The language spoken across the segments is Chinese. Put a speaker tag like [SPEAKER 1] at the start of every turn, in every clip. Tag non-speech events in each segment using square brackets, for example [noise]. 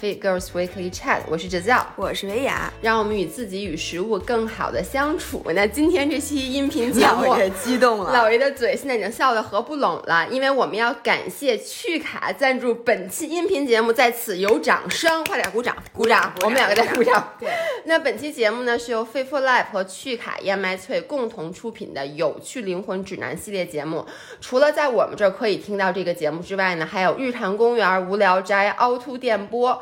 [SPEAKER 1] Fit Girls Weekly Chat，我是哲教，
[SPEAKER 2] 我是维雅，
[SPEAKER 1] 让我们与自己与食物更好的相处。那今天这期音频节目，
[SPEAKER 2] 也激动了，
[SPEAKER 1] 老爷的嘴现在已经笑得合不拢了，因为我们要感谢趣卡赞助本期音频节目，在此有掌声，快点鼓掌，鼓掌，我们两个在鼓掌。
[SPEAKER 2] 对，
[SPEAKER 1] 那本期节目呢是由 Fit for Life 和趣卡燕麦脆共同出品的有趣灵魂指南系列节目。除了在我们这儿可以听到这个节目之外呢，还有日坛公园、无聊斋、凹凸电波。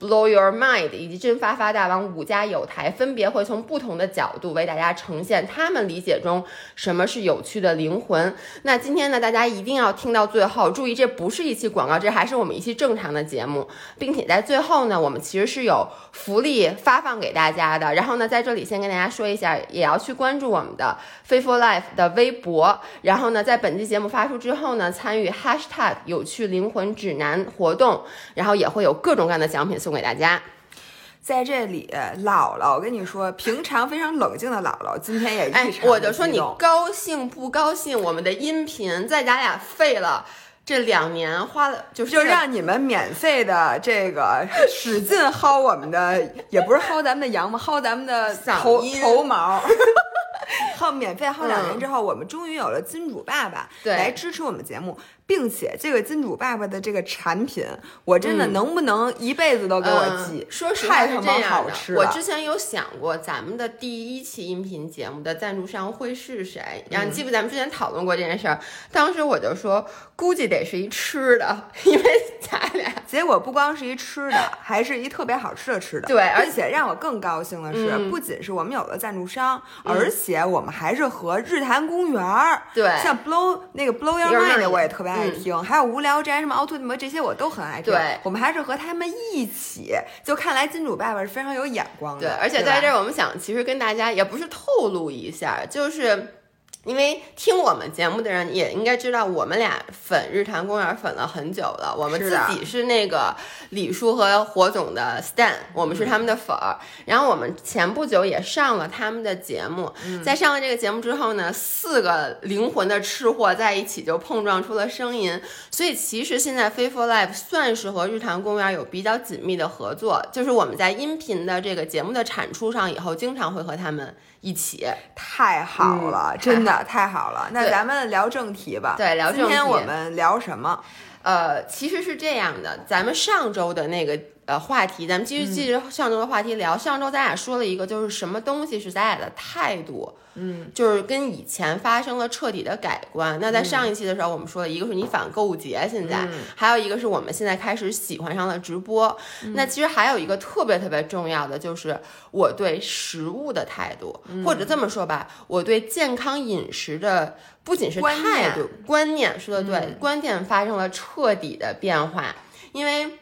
[SPEAKER 1] Blow Your Mind 以及真发发大王五家有台分别会从不同的角度为大家呈现他们理解中什么是有趣的灵魂。那今天呢，大家一定要听到最后，注意这不是一期广告，这还是我们一期正常的节目，并且在最后呢，我们其实是有福利发放给大家的。然后呢，在这里先跟大家说一下，也要去关注我们的 Faithful Life 的微博。然后呢，在本期节目发出之后呢，参与 Hashtag 有趣灵魂指南活动，然后也会有各种各样的奖品送。给大家，
[SPEAKER 2] 在这里，姥姥，我跟你说，平常非常冷静的姥姥，今天也
[SPEAKER 1] 哎，我就说你高兴不高兴？我们的音频在咱俩废了这两年，花了就是
[SPEAKER 2] 就让你们免费的这个使劲薅我们的，也不是薅咱们的羊毛，薅咱们的头头毛。[laughs] 薅免费薅两年之后，我们终于有了金主爸爸来支持我们节目。并且这个金主爸爸的这个产品，我真的能不能一辈子都给我寄？
[SPEAKER 1] 说实话是这样的，我之前有想过咱们的第一期音频节目的赞助商会是谁，然后你记不？咱们之前讨论过这件事儿，当时我就说估计得是一吃的，因为咱俩 [laughs]
[SPEAKER 2] 结果不光是一吃的，还是一特别好吃的吃的。
[SPEAKER 1] 对，
[SPEAKER 2] 而且让我更高兴的是，不仅是我们有了赞助商，而且我们还是和日坛公园儿，
[SPEAKER 1] 对，
[SPEAKER 2] 像 Blow 那个 Blow Your Mind 我也特别。爱听，还有无聊斋什么凹凸什么这些我都很爱听。
[SPEAKER 1] 对，
[SPEAKER 2] 我们还是和他们一起，就看来金主爸爸是非常有眼光
[SPEAKER 1] 的。对，而且在这儿我们想，其实跟大家也不是透露一下，就是。因为听我们节目的人也应该知道，我们俩粉日坛公园粉了很久了。我们自己是那个李叔和火总的 stan，我们是他们的粉儿。然后我们前不久也上了他们的节目，在上了这个节目之后呢，四个灵魂的吃货在一起就碰撞出了声音。所以其实现在 Faithful Life 算是和日坛公园有比较紧密的合作，就是我们在音频的这个节目的产出上，以后经常会和他们。一起
[SPEAKER 2] 太好了，真的太好了。那咱们聊正题吧。
[SPEAKER 1] 对，聊正题。
[SPEAKER 2] 今天我们聊什么？
[SPEAKER 1] 呃，其实是这样的，咱们上周的那个呃话题，咱们继续继续上周的话题聊。上周咱俩说了一个，就是什么东西是咱俩的态度。
[SPEAKER 2] 嗯，
[SPEAKER 1] 就是跟以前发生了彻底的改观。那在上一期的时候，我们说了一个是你反购物节，现在还有一个是我们现在开始喜欢上了直播。那其实还有一个特别特别重要的，就是我对食物的态度，或者这么说吧，我对健康饮食的不仅是态度观念，说的对，观念发生了彻底的变化。因为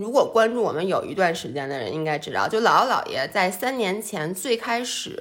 [SPEAKER 1] 如果关注我们有一段时间的人应该知道，就姥姥姥爷在三年前最开始。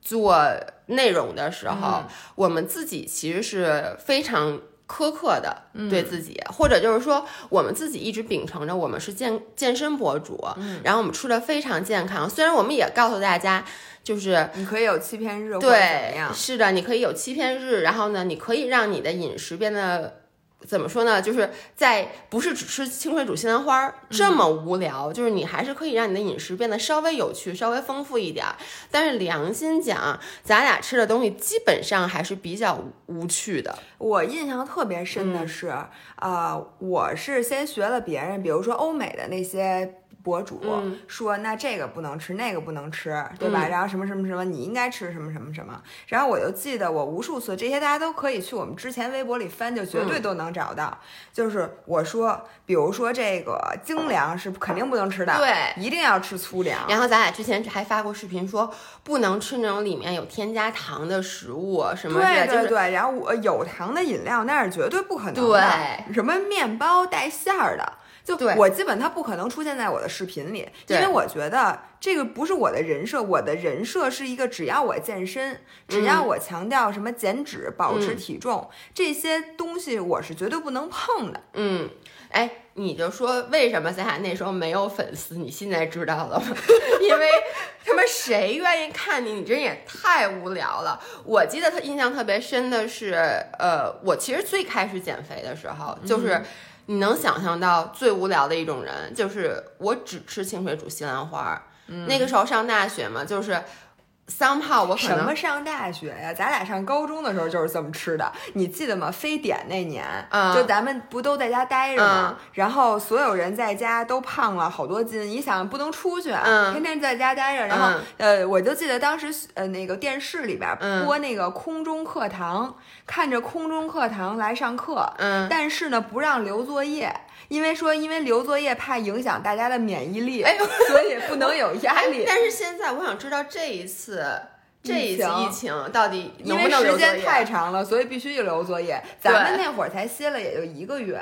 [SPEAKER 1] 做内容的时候，我们自己其实是非常苛刻的对自己，或者就是说，我们自己一直秉承着我们是健健身博主，然后我们吃的非常健康。虽然我们也告诉大家，就是
[SPEAKER 2] 你可以有欺骗日，
[SPEAKER 1] 对，是的，你可以有欺骗日，然后呢，你可以让你的饮食变得。怎么说呢？就是在不是只吃清水煮西兰花这么无聊，就是你还是可以让你的饮食变得稍微有趣、稍微丰富一点。但是良心讲，咱俩吃的东西基本上还是比较无趣的。
[SPEAKER 2] 我印象特别深的是，呃，我是先学了别人，比如说欧美的那些。博主说：“那这个不能吃，那个不能吃，对吧？然后什么什么什么，你应该吃什么什么什么。然后我就记得我无数次，这些大家都可以去我们之前微博里翻，就绝对都能找到。就是我说，比如说这个精粮是肯定不能吃的，
[SPEAKER 1] 对，
[SPEAKER 2] 一定要吃粗粮。
[SPEAKER 1] 然后咱俩之前还发过视频，说不能吃那种里面有添加糖的食物，什么
[SPEAKER 2] 对对对。然后我有糖的饮料那是绝对不可能的，
[SPEAKER 1] 对，
[SPEAKER 2] 什么面包带馅儿的。”就我基本他不可能出现在我的视频里，因为我觉得这个不是我的人设。我的人设是一个只要我健身，只要我强调什么减脂、保持体重这些东西，我是绝对不能碰的。
[SPEAKER 1] 嗯，哎，你就说为什么咱俩那时候没有粉丝？你现在知道了吗？[laughs] 因为他们谁愿意看你？你这人也太无聊了。我记得他印象特别深的是，呃，我其实最开始减肥的时候就是。你能想象到最无聊的一种人，就是我只吃清水煮西兰花。那个时候上大学嘛，就是。三炮，我
[SPEAKER 2] 什么上大学呀？咱俩上高中的时候就是这么吃的，你记得吗？非典那年，就咱们不都在家待着吗？然后所有人在家都胖了好多斤，你想不能出去，天天在家待着。然后呃，我就记得当时呃那个电视里边播那个空中课堂，看着空中课堂来上课，
[SPEAKER 1] 嗯，
[SPEAKER 2] 但是呢不让留作业。因为说，因为留作业怕影响大家的免疫力，所以不能有压力。
[SPEAKER 1] 但是现在我想知道这一次这一次疫情到底
[SPEAKER 2] 因为时间太长了，所以必须要留作业。咱们那会儿才歇了也就一个月。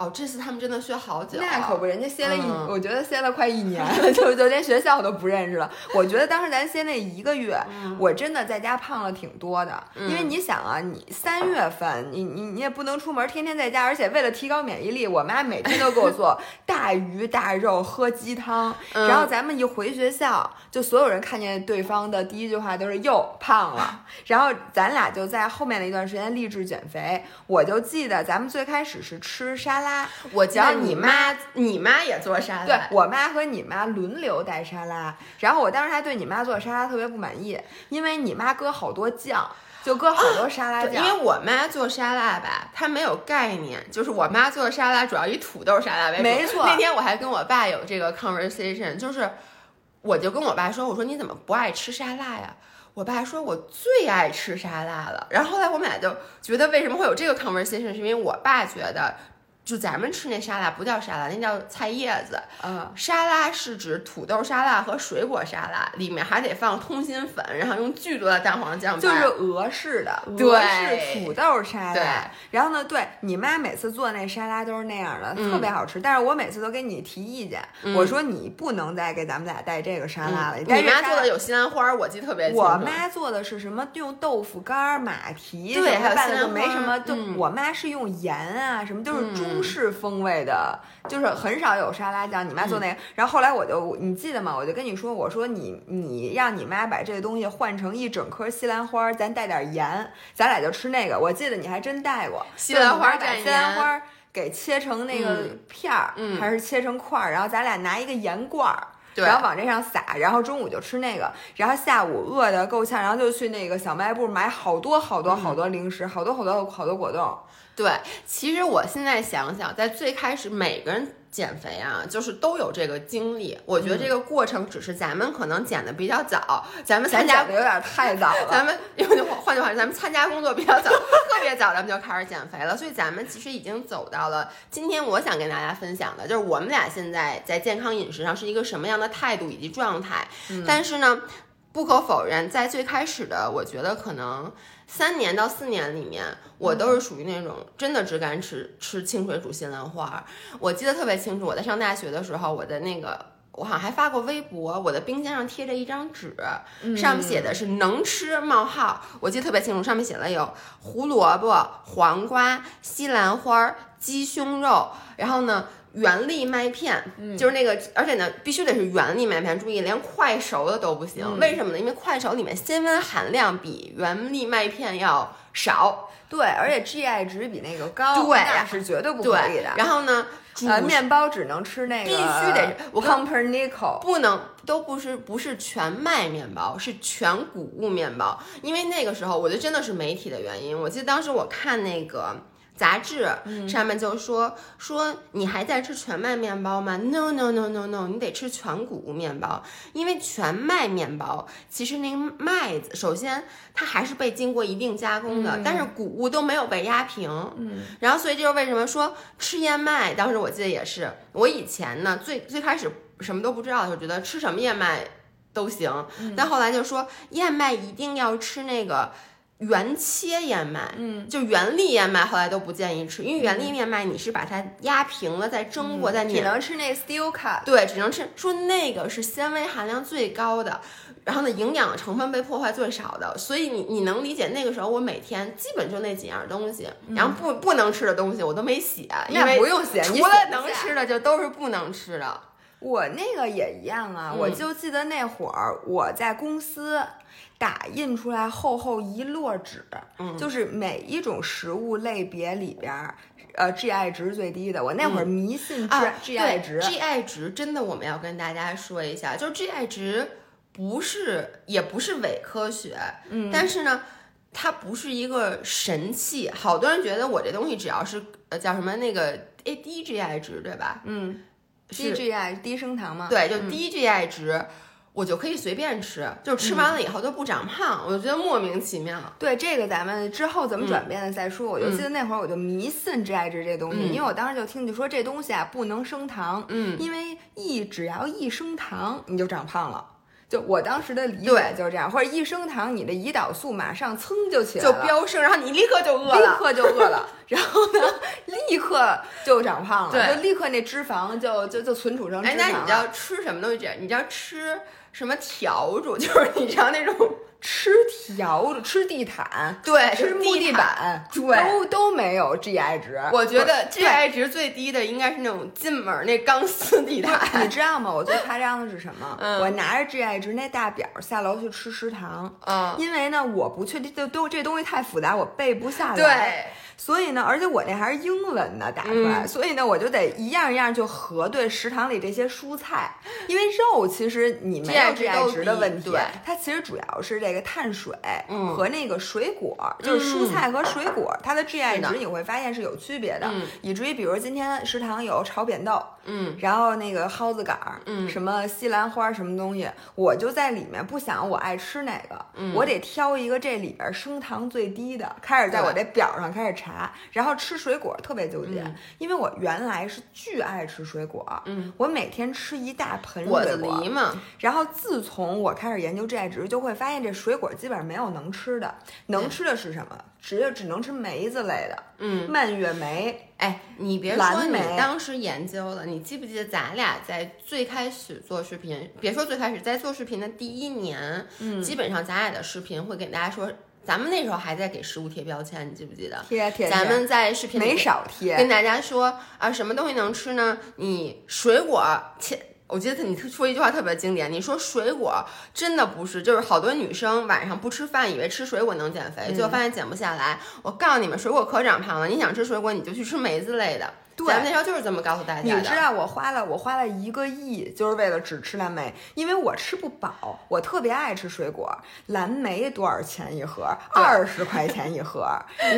[SPEAKER 1] 哦，这次他们真的歇好久，
[SPEAKER 2] 那可不，人家歇了一，我觉得歇了快一年，[laughs] 就就连学校都不认识了。我觉得当时咱歇那一个月，我真的在家胖了挺多的，因为你想啊，你三月份你你你也不能出门，天天在家，而且为了提高免疫力，我妈每天都给我做 [laughs] 大鱼大肉，喝鸡汤。然后咱们一回学校，就所有人看见对方的第一句话都是又胖了。[laughs] 然后咱俩就在后面的一段时间励志减肥。我就记得咱们最开始是吃沙拉。
[SPEAKER 1] 我教你妈，你妈也做沙拉。
[SPEAKER 2] 对我妈和你妈轮流带沙拉，然后我当时还对你妈做沙拉特别不满意，因为你妈搁好多酱，就搁好多沙拉酱。
[SPEAKER 1] 因为我妈做沙拉吧，她没有概念，就是我妈做的沙拉主要以土豆沙拉为主。
[SPEAKER 2] 没错。
[SPEAKER 1] 那天我还跟我爸有这个 conversation，就是我就跟我爸说，我说你怎么不爱吃沙拉呀？我爸说我最爱吃沙拉了。然后后来我们俩就觉得为什么会有这个 conversation，是因为我爸觉得。就咱们吃那沙拉不叫沙拉，那叫菜叶子。
[SPEAKER 2] 嗯，
[SPEAKER 1] 沙拉是指土豆沙拉和水果沙拉，里面还得放通心粉，然后用巨多的蛋黄酱。
[SPEAKER 2] 就是俄式的，俄式土豆沙拉。
[SPEAKER 1] 对。
[SPEAKER 2] 然后呢，对你妈每次做那沙拉都是那样的，特别好吃。但是我每次都给你提意见，我说你不能再给咱们俩带这个沙拉了。你
[SPEAKER 1] 妈做的有西兰花，我记得特别清楚。
[SPEAKER 2] 我妈做的是什么？用豆腐干、马蹄，
[SPEAKER 1] 对，还有
[SPEAKER 2] 拌的没什么。就我妈是用盐啊，什么都是中。中式风味的，就是很少有沙拉酱。你妈做那个，然后后来我就，你记得吗？我就跟你说，我说你你让你妈把这个东西换成一整颗西兰花，咱带点盐，咱俩就吃那个。我记得你还真带过
[SPEAKER 1] 西兰花，
[SPEAKER 2] 把西兰花给切成那个片儿，还是切成块儿，然后咱俩拿一个盐罐儿，然后往这上撒，然后中午就吃那个，然后下午饿得够呛，然后就去那个小卖部买好多好多好多零食，好多好多好多果冻。
[SPEAKER 1] 对，其实我现在想想，在最开始每个人减肥啊，就是都有这个经历。我觉得这个过程只是咱们可能减的比较早，咱们参加
[SPEAKER 2] 的有点太早了。
[SPEAKER 1] 咱们因为换句话说，咱们参加工作比较早，[laughs] 特别早，咱们就开始减肥了。所以咱们其实已经走到了今天。我想跟大家分享的就是我们俩现在在健康饮食上是一个什么样的态度以及状态。但是呢，不可否认，在最开始的，我觉得可能。三年到四年里面，我都是属于那种真的只敢吃吃清水煮西兰花。我记得特别清楚，我在上大学的时候，我的那个我好像还发过微博，我的冰箱上贴着一张纸，上面写的是能吃冒号。我记得特别清楚，上面写了有胡萝卜、黄瓜、西兰花、鸡胸肉，然后呢。原粒麦片，就是那个，而且呢，必须得是原粒麦片。注意，连快熟的都不行。为什么呢？因为快熟里面纤维含量比原粒麦片要少。
[SPEAKER 2] 对，而且 GI 值比那个高。
[SPEAKER 1] 对，
[SPEAKER 2] 那是绝对不可以的。
[SPEAKER 1] 然后呢，
[SPEAKER 2] 呃，面包只能吃那个，
[SPEAKER 1] 必须得是。我
[SPEAKER 2] Pumpernickel
[SPEAKER 1] 不能，都不是不是全麦面包，是全谷物面包。因为那个时候，我觉得真的是媒体的原因。我记得当时我看那个。杂志上面就说说你还在吃全麦面包吗？No No No No No，你得吃全谷物面包，因为全麦面包其实那个麦子首先它还是被经过一定加工的，但是谷物都没有被压平。
[SPEAKER 2] 嗯，
[SPEAKER 1] 然后所以这就是为什么说吃燕麦，当时我记得也是，我以前呢最最开始什么都不知道的时候，觉得吃什么燕麦都行，但后来就说燕麦一定要吃那个。原切燕麦，
[SPEAKER 2] 嗯，
[SPEAKER 1] 就原粒燕麦，后来都不建议吃，因为原粒燕麦你是把它压平了再蒸过再碾，
[SPEAKER 2] 只能吃那 steel cut，
[SPEAKER 1] 对，只能吃，说那个是纤维含量最高的，然后呢，营养成分被破坏最少的，所以你你能理解那个时候我每天基本就那几样东西，然后不不能吃的东西我都没写，因为
[SPEAKER 2] 不用写，
[SPEAKER 1] 除了能吃的就都是不能吃的。
[SPEAKER 2] 我那个也一样啊，我就记得那会儿我在公司打印出来厚厚一摞纸，就是每一种食物类别里边儿，呃，GI 值最低的。我那会儿迷信 GI 值
[SPEAKER 1] ，，GI 值真的我们要跟大家说一下，就是 GI 值不是也不是伪科学，嗯，但是呢。它不是一个神器，好多人觉得我这东西只要是呃叫什么那个诶低 GI 值对吧？
[SPEAKER 2] 嗯，低
[SPEAKER 1] 是
[SPEAKER 2] GI 低升糖嘛，
[SPEAKER 1] 对，就低 GI 值，我就可以随便吃，就吃完了以后都不长胖，我就觉得莫名其妙。
[SPEAKER 2] 对这个，咱们之后怎么转变的再说。我就记得那会儿我就迷信 GI 值这东西，因为我当时就听你说这东西啊不能升糖，
[SPEAKER 1] 嗯，
[SPEAKER 2] 因为一只要一升糖你就长胖了。就我当时的理
[SPEAKER 1] 对
[SPEAKER 2] 解就是这样，或者一升糖，你的胰岛素马上噌就起来
[SPEAKER 1] 就，飙升，然后你立刻就饿了立。
[SPEAKER 2] 刻就饿了，然后呢，立刻就长胖了，
[SPEAKER 1] 对
[SPEAKER 2] 就立刻那脂肪就就就存储成脂
[SPEAKER 1] 哎，那你知。道吃什么东西这样？你知道吃什么笤帚？[laughs] 就是你知道那种 [laughs]
[SPEAKER 2] 吃笤帚、吃地毯、
[SPEAKER 1] 对
[SPEAKER 2] 吃木地板，
[SPEAKER 1] 对
[SPEAKER 2] 都都没有 GI 值。
[SPEAKER 1] 我觉得 GI 值最低的应该是那种进门儿那钢丝地毯你。
[SPEAKER 2] 知道吗？我最夸张的是什么？
[SPEAKER 1] 嗯
[SPEAKER 2] 我拿着 GI 值那大表下楼去吃食堂，
[SPEAKER 1] 嗯，
[SPEAKER 2] 因为呢，我不确定，就都这东西太复杂，我背不下来。
[SPEAKER 1] 对，
[SPEAKER 2] 所以呢，而且我那还是英文呢打出来，
[SPEAKER 1] 嗯。
[SPEAKER 2] 所以呢，我就得一样一样就核对食堂里这些蔬菜，因为肉其实你没有
[SPEAKER 1] GI 值
[SPEAKER 2] 的问题
[SPEAKER 1] 对，
[SPEAKER 2] 它其实主要是这个碳水
[SPEAKER 1] 嗯。
[SPEAKER 2] 和那个水果，就是蔬菜和水果，它的 GI 值你会发现是有区别的，
[SPEAKER 1] 嗯。
[SPEAKER 2] 以至于比如今天食堂有炒扁豆，
[SPEAKER 1] 嗯，
[SPEAKER 2] 然后那个蒿子杆儿，
[SPEAKER 1] 嗯。
[SPEAKER 2] 什么西兰花什么东西，我就在里面不想我爱吃哪个，
[SPEAKER 1] 嗯。
[SPEAKER 2] 我得挑一个这里边升糖最低的，开始在我这表上开始查，然后吃水果特别纠结，
[SPEAKER 1] 嗯。
[SPEAKER 2] 因为我原来是巨爱吃水果，
[SPEAKER 1] 嗯，
[SPEAKER 2] 我每天吃一大盆水果
[SPEAKER 1] 狸，嘛，
[SPEAKER 2] 然后自从我开始研究 GI 值，就会发现这水果基本上没有能吃的，能吃的是什么？只有只能吃梅子类的，
[SPEAKER 1] 嗯，
[SPEAKER 2] 蔓越莓，
[SPEAKER 1] 哎，你别说你当时研究了，你记不记得咱俩在最开始做视频，别说最开始，在做视频的第一年，
[SPEAKER 2] 嗯
[SPEAKER 1] 基本上咱俩的视频会给大家说，咱们那时候还在给食物贴标签，你记不记得？
[SPEAKER 2] 贴贴贴
[SPEAKER 1] 咱们在视频里
[SPEAKER 2] 没少贴，
[SPEAKER 1] 跟大家说啊，什么东西能吃呢？你水果切。我记得你说一句话特别经典，你说水果真的不是，就是好多女生晚上不吃饭，以为吃水果能减肥，
[SPEAKER 2] 嗯
[SPEAKER 1] 结果发现减不下来。我告诉你们，水果可长胖了。你想吃水果，你就去吃梅子类的。
[SPEAKER 2] 对
[SPEAKER 1] 咱们那时候就是这么告诉大家的。
[SPEAKER 2] 你知道我花了我花了一个亿，就是为了只吃蓝莓，因为我吃不饱，我特别爱吃水果。蓝莓多少钱一盒？二十块钱一盒，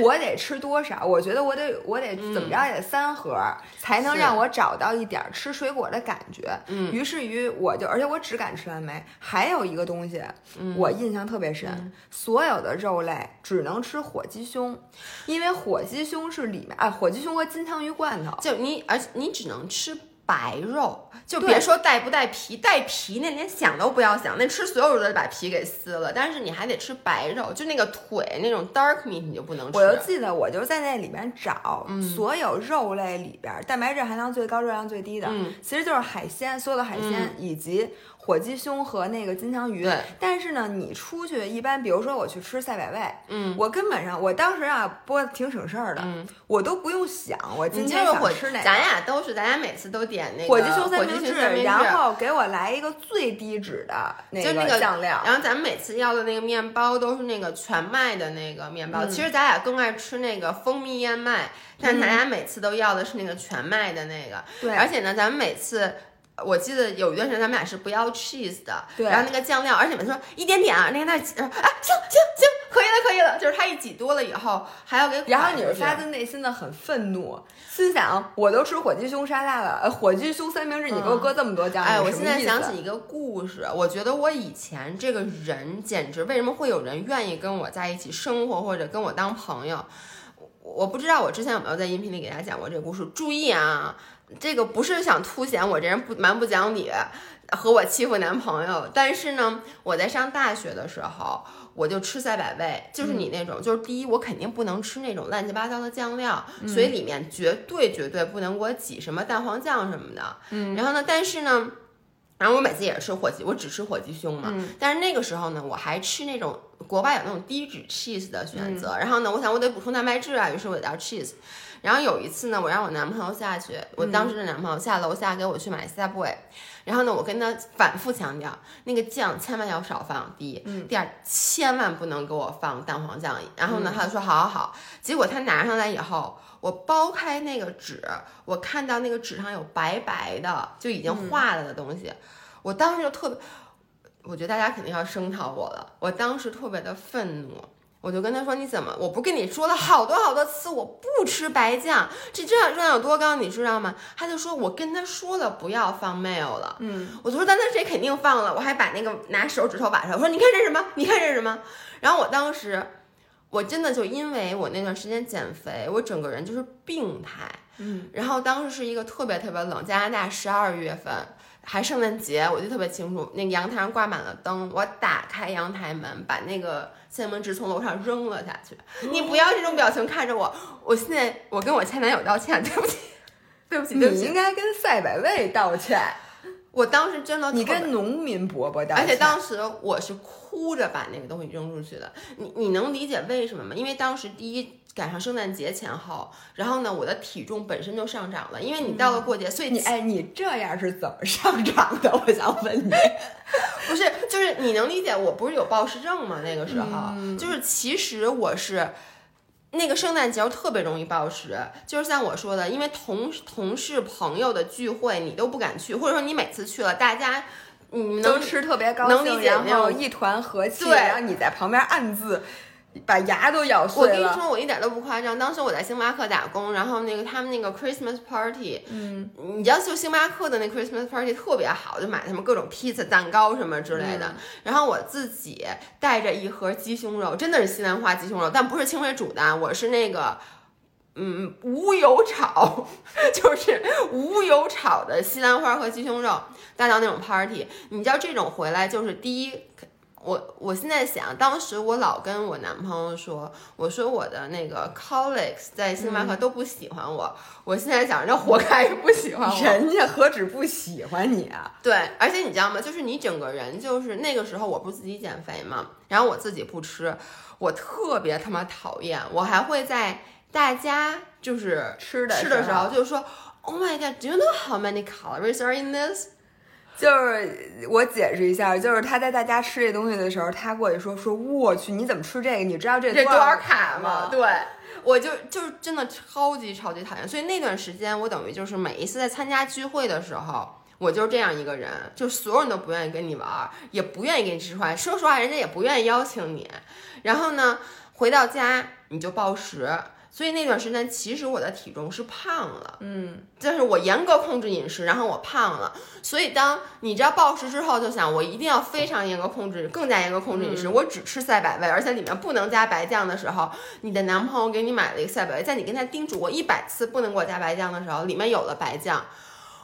[SPEAKER 2] 我得吃多少？我觉得我得我得怎么着也得三盒，才能让我找到一点儿吃水果的感觉。
[SPEAKER 1] 嗯
[SPEAKER 2] 于是于我就，而且我只敢吃蓝莓。还有一个东西，
[SPEAKER 1] 嗯
[SPEAKER 2] 我印象特别深，所有的肉类只能吃火鸡胸，因为火鸡胸是里面啊，火鸡胸和金枪鱼罐头。
[SPEAKER 1] 就你，而且你只能吃白肉，就别说带不带皮，带皮那连想都不要想，那吃所有肉都得把皮给撕了。但是你还得吃白肉，就那个腿那种 dark meat 你就不能吃。
[SPEAKER 2] 我就记得，我就在那里面找、所有肉类里边蛋白质含量最高、热量最低的，
[SPEAKER 1] 嗯
[SPEAKER 2] 其实就是海鲜，所有的海鲜、以及火鸡胸和那个金枪鱼。
[SPEAKER 1] 对，
[SPEAKER 2] 但是呢，你出去一般，比如说我去吃赛百味，
[SPEAKER 1] 嗯，
[SPEAKER 2] 我根本上我当时啊，播的挺省事儿的，
[SPEAKER 1] 嗯
[SPEAKER 2] 我都不用想我今天想吃哪个。
[SPEAKER 1] 咱俩都是，咱俩每次都点那个
[SPEAKER 2] 火鸡胸三明治，然后给我来一个最低脂的那
[SPEAKER 1] 就那个
[SPEAKER 2] 酱料。
[SPEAKER 1] 然后咱们每次要的那个面包都是那个全麦的那个面包。
[SPEAKER 2] 嗯
[SPEAKER 1] 其实咱俩更爱吃那个蜂蜜燕麦，但咱俩每次都要的是那个全麦的那个。
[SPEAKER 2] 对
[SPEAKER 1] 而且呢，咱们每次。我记得有一段时间咱们俩是不要 cheese 的，
[SPEAKER 2] 对
[SPEAKER 1] 然后那个酱料，而且每次说一点点啊，那个那挤，啊行行行，可以了可以了，就是他一挤多了以后还要给，
[SPEAKER 2] 然后你是发自内心的很愤怒，心想我都吃火鸡胸沙拉了，呃，火鸡胸三明治，你给我搁这么多酱，
[SPEAKER 1] 哎，我现在想起一个故事，我觉得我以前这个人简直，为什么会有人愿意跟我在一起生活或者跟我当朋友？我我不知道我之前有没有在音频里给大家讲过这个故事。注意啊，这个不是想凸显我这人不蛮不讲理和我欺负男朋友，但是呢，我在上大学的时候。我就吃赛百味，就是你那种，就是第一，我肯定不能吃那种乱七八糟的酱料，所以里面绝对绝对不能给我挤什么蛋黄酱什么的。嗯，然后呢，但是呢，然后我每次也是吃火鸡，我只吃火鸡胸嘛。但是那个时候呢，我还吃那种国外有那种低脂 cheese 的选择，然后呢，我想我得补充蛋白质啊，于是我得要 cheese。然后有一次呢，我让我男朋友下去，我当时的男朋友下楼下给我去买 Subway，然后呢，我跟他反复强调，那个酱千万要少放，第一，第二千万不能给我放蛋黄酱。然后呢，他就说好好好。结果他拿上来以后，我剥开那个纸，我看到那个纸上有白白的，就已经化了的东西，我当时就特别，我觉得大家肯定要声讨我了，我当时特别的愤怒。我就跟他说：“你怎么？我不跟你说了好多好多次，我不吃白酱，这热量有多高，你知道吗？”他就说：“我跟他说了不要放 mayo 了。”嗯，我就说：“但那谁肯定放了？”我还把那个拿手指头把上，我说：“你看这是什么？你看这是什么？”然后我当时，我真的就因为我那段时间减肥，我整个人就是病态。嗯，然后当时是一个特别特别冷，加拿大十二月份。还圣诞节，我记得特别清楚。那个阳台上挂满了灯，我打开阳台门，把那个三明治从楼上扔了下去。你不要这种表情看着我，我现在我跟我前男友道歉，[laughs] 对不起，对不起，对不起。
[SPEAKER 2] 你应该跟赛百味道歉。
[SPEAKER 1] 我当时真的，
[SPEAKER 2] 你跟农民伯伯道
[SPEAKER 1] 歉。而且当时我是哭着把那个东西扔出去的。你你能理解为什么吗？因为当时第一。赶上圣诞节前后，然后呢，我的体重本身就上涨了，因为你到了过节，所以
[SPEAKER 2] 你哎，你这样是怎么上涨的？[laughs] 我想问你，[laughs]
[SPEAKER 1] 不是，就是你能理解，我不是有暴食症吗？那个时候，就是其实我是那个圣诞节特别容易暴食，就是像我说的，因为同同事朋友的聚会你都不敢去，或者说你每次去了，大家你
[SPEAKER 2] 都吃特别高
[SPEAKER 1] 兴，
[SPEAKER 2] 然后一团和气，然后你在旁边暗自。把牙都咬碎
[SPEAKER 1] 了。我跟你说，我一点都不夸张。当时我在星巴克打工，然后那个他们那个 Christmas party，嗯，你知道就星巴克的那 Christmas party 特别好，就买他们各种披萨、蛋糕什么之类的。然后我自己带着一盒鸡胸肉，真的是西兰花鸡胸肉，但不是清水煮的，我是那个嗯无油炒，[laughs] 就是无油炒的西兰花和鸡胸肉带到那种 party。你知道这种回来就是第一。我我现在想，当时我老跟我男朋友说，我说我的那个 colleagues 在星巴克都不喜欢我。我现在想，人家活该不喜欢我。
[SPEAKER 2] 人家何止不喜欢你啊？
[SPEAKER 1] 对，而且你知道吗？就是你整个人，就是那个时候我不是自己减肥嘛，然后我自己不吃，我特别他妈讨厌。我还会在大家就是
[SPEAKER 2] 吃的
[SPEAKER 1] 吃的时候，就是说，Oh my god，Do you know how many calories are in this？
[SPEAKER 2] 就是我解释一下，就是他在大家吃这东西的时候，他过去说说，我去，你怎么吃这个？你知道
[SPEAKER 1] 这
[SPEAKER 2] 多
[SPEAKER 1] 少
[SPEAKER 2] 卡
[SPEAKER 1] 吗？对，我就就是真的超级超级讨厌。所以那段时间，我等于就是每一次在参加聚会的时候，我就是这样一个人，就所有人都不愿意跟你玩，也不愿意给你吃饭。说实话，人家也不愿意邀请你。然后呢，回到家你就暴食。所以那段时间，其实我的体重是胖了，嗯，就是我严格控制饮食，然后我胖了。所以当你知道暴食之后，就想我一定要非常严格控制，更加严格控制饮食，我只吃赛百味，而且里面不能加白酱的时候，你的男朋友给你买了一个赛百味，在你跟他叮嘱过一百次不能给我加白酱的时候，里面有了白酱。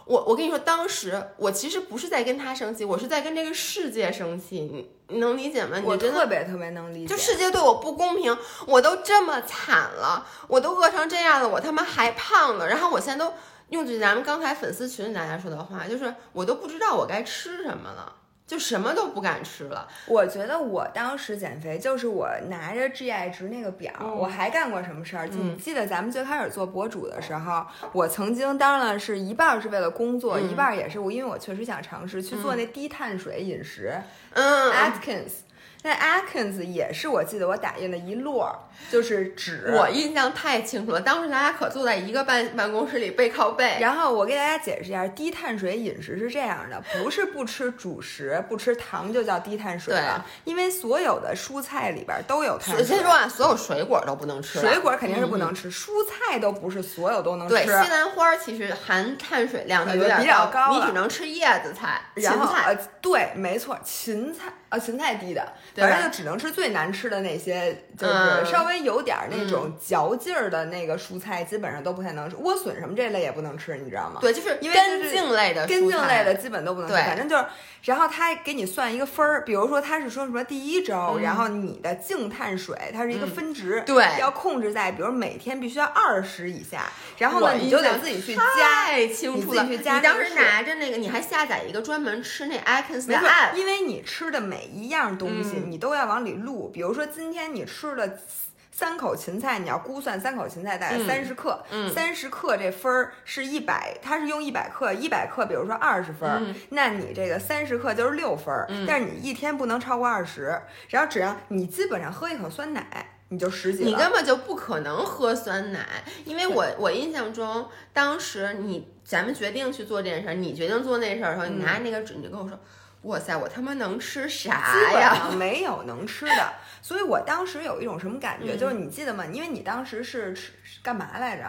[SPEAKER 1] 我我跟你说，当时我其实不是在跟他生气，我是在跟这个世界生气，你你能理解吗？
[SPEAKER 2] 我特别特别能理
[SPEAKER 1] 解。就世界对我不公平，我都这么惨了，我都饿成这样了，我他妈还胖了，然后我现在都用着咱们刚才粉丝群里大家说的话，就是我都不知道我该吃什么了。就什么都不敢吃了。
[SPEAKER 2] 我觉得我当时减肥就是我拿着 GI 值那个表，我还干过什么事儿？你记得咱们最开始做博主的时候，我曾经当然是一半是为了工作，一半也是我因为我确实想尝试去做那低碳水饮食。
[SPEAKER 1] 嗯
[SPEAKER 2] ，Atkins。那 Atkins 也是我记得我打印的一摞，就是纸。
[SPEAKER 1] 我印象太清楚了，当时咱俩可坐在一个办办公室里背靠背。
[SPEAKER 2] 然后我给大家解释一下，低碳水饮食是这样的，不是不吃主食、[laughs] 不吃糖就叫低碳水了。因为所有的蔬菜里边都有碳水。
[SPEAKER 1] 先说啊，所有水果都不能吃。
[SPEAKER 2] 水果肯定是不能吃，蔬菜都不是所有都能吃。
[SPEAKER 1] 对，西兰花其实含碳水量有点
[SPEAKER 2] 比较高，
[SPEAKER 1] 你只能吃叶子菜、芹
[SPEAKER 2] 菜。呃对，没错，芹菜。啊，芹菜低的，反正就只能吃最难吃的那些，就是稍微有点那种嚼劲儿的那个蔬菜，基本上都不太能吃。莴笋什么这类也不能吃，你知道吗？
[SPEAKER 1] 对，就是
[SPEAKER 2] 因为
[SPEAKER 1] 根茎类的，
[SPEAKER 2] 根茎类的基本都不能吃。反正就是，然后他给你算一个分儿，比如说他是说什么第一周，然后你的净碳水它是一个分值，
[SPEAKER 1] 对，
[SPEAKER 2] 要控制在比如每天必须要二十以下，然后呢你就得自己去加，
[SPEAKER 1] 太清楚了。
[SPEAKER 2] 你
[SPEAKER 1] 当时拿着那个，你还下载一个专门吃那 Atkins 的 app，
[SPEAKER 2] 因为你吃的每每一样东西你都要往里录。比如说今天你吃了。三口芹菜，你要估算三口芹菜大概三十克，三十克这分儿是一百，它是用一百克，一百克，比如说二十分，那你这个三十克就是六分，但是你一天不能超过二十，然后只要你基本上喝一口酸奶，你就十几
[SPEAKER 1] 你根本就不可能喝酸奶，因为我我印象中，当时你咱们决定去做这件事儿，你决定做那事儿的时候，你拿那个纸，你就跟我说。哇塞，我他妈能吃啥
[SPEAKER 2] 呀？[laughs] 没有能吃的，所以我当时有一种什么感觉，就是你记得吗？因为你当时是吃干嘛来着？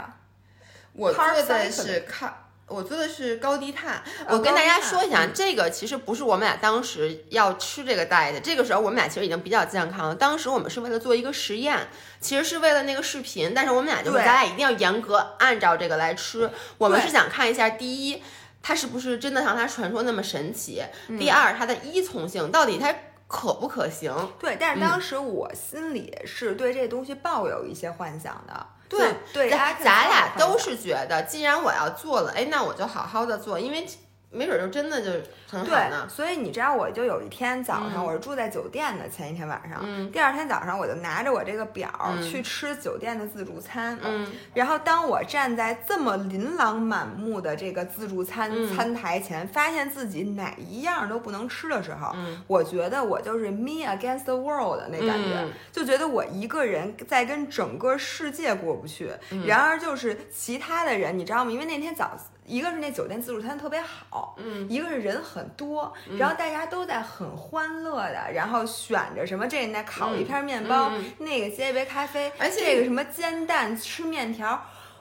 [SPEAKER 1] 我做的是看，我做的是高低碳。我跟大家说一下，这个其实不是我们俩当时要吃这个 diet，这个时候我们俩其实已经比较健康了。当时我们是为了做一个实验，其实是为了那个视频，但是我们俩就是咱俩一定要严格按照这个来吃。我们是想看一下第一。它是不是真的像它传说那么神奇？第二，它的依从性到底它可不可行？
[SPEAKER 2] 对，但是当时我心里是对这东西抱有一些幻想的。
[SPEAKER 1] 对
[SPEAKER 2] 对，
[SPEAKER 1] 咱咱俩都是觉得，既然我要做了，哎，那我就好好的做，因为。没准就真的就很好
[SPEAKER 2] 呢。所以你知道，我就有一天早上，我是住在酒店的。前一天晚上，第二天早上，我就拿着我这个表去吃酒店的自助餐。
[SPEAKER 1] 嗯，
[SPEAKER 2] 然后当我站在这么琳琅满目的这个自助餐餐台前，发现自己哪一样都不能吃的时候，我觉得我就是 me against the world 那感觉，就觉得我一个人在跟整个世界过不去。然而，就是其他的人，你知道吗？因为那天早。一个是那酒店自助餐特别好，
[SPEAKER 1] 嗯，
[SPEAKER 2] 一个是人很多，然后大家都在很欢乐的，然后选着什么这那烤一片面包，那个接一杯咖啡，
[SPEAKER 1] 而且
[SPEAKER 2] 这个什么煎蛋吃面条，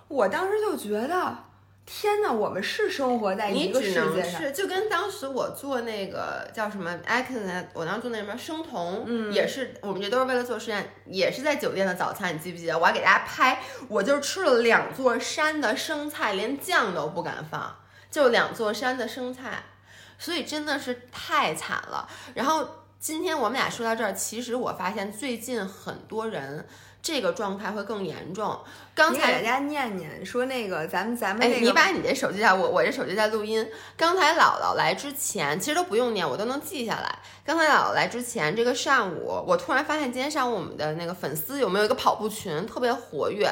[SPEAKER 2] 我当时就觉得。天哪，我们是生活在一个世界
[SPEAKER 1] 上，就跟当时我做那个叫什么 a c n 我当时做那什么生酮，
[SPEAKER 2] 嗯，
[SPEAKER 1] 也是我们这都是为了做实验，也是在酒店的早餐，你记不记得？我还给大家拍，我就吃了两座山的生菜，连酱都不敢放，就两座山的生菜，所以真的是太惨了。然后今天我们俩说到这儿，其实我发现最近很多人。这个状态会更严重。刚才
[SPEAKER 2] 大家念念说那个，咱们咱们
[SPEAKER 1] 哎，你把你这手机在，我我这手机在录音。刚才姥姥来之前，其实都不用念，我都能记下来。刚才姥姥来之前，这个上午，我突然发现今天上午我们的那个粉丝有没有一个跑步群特别活跃？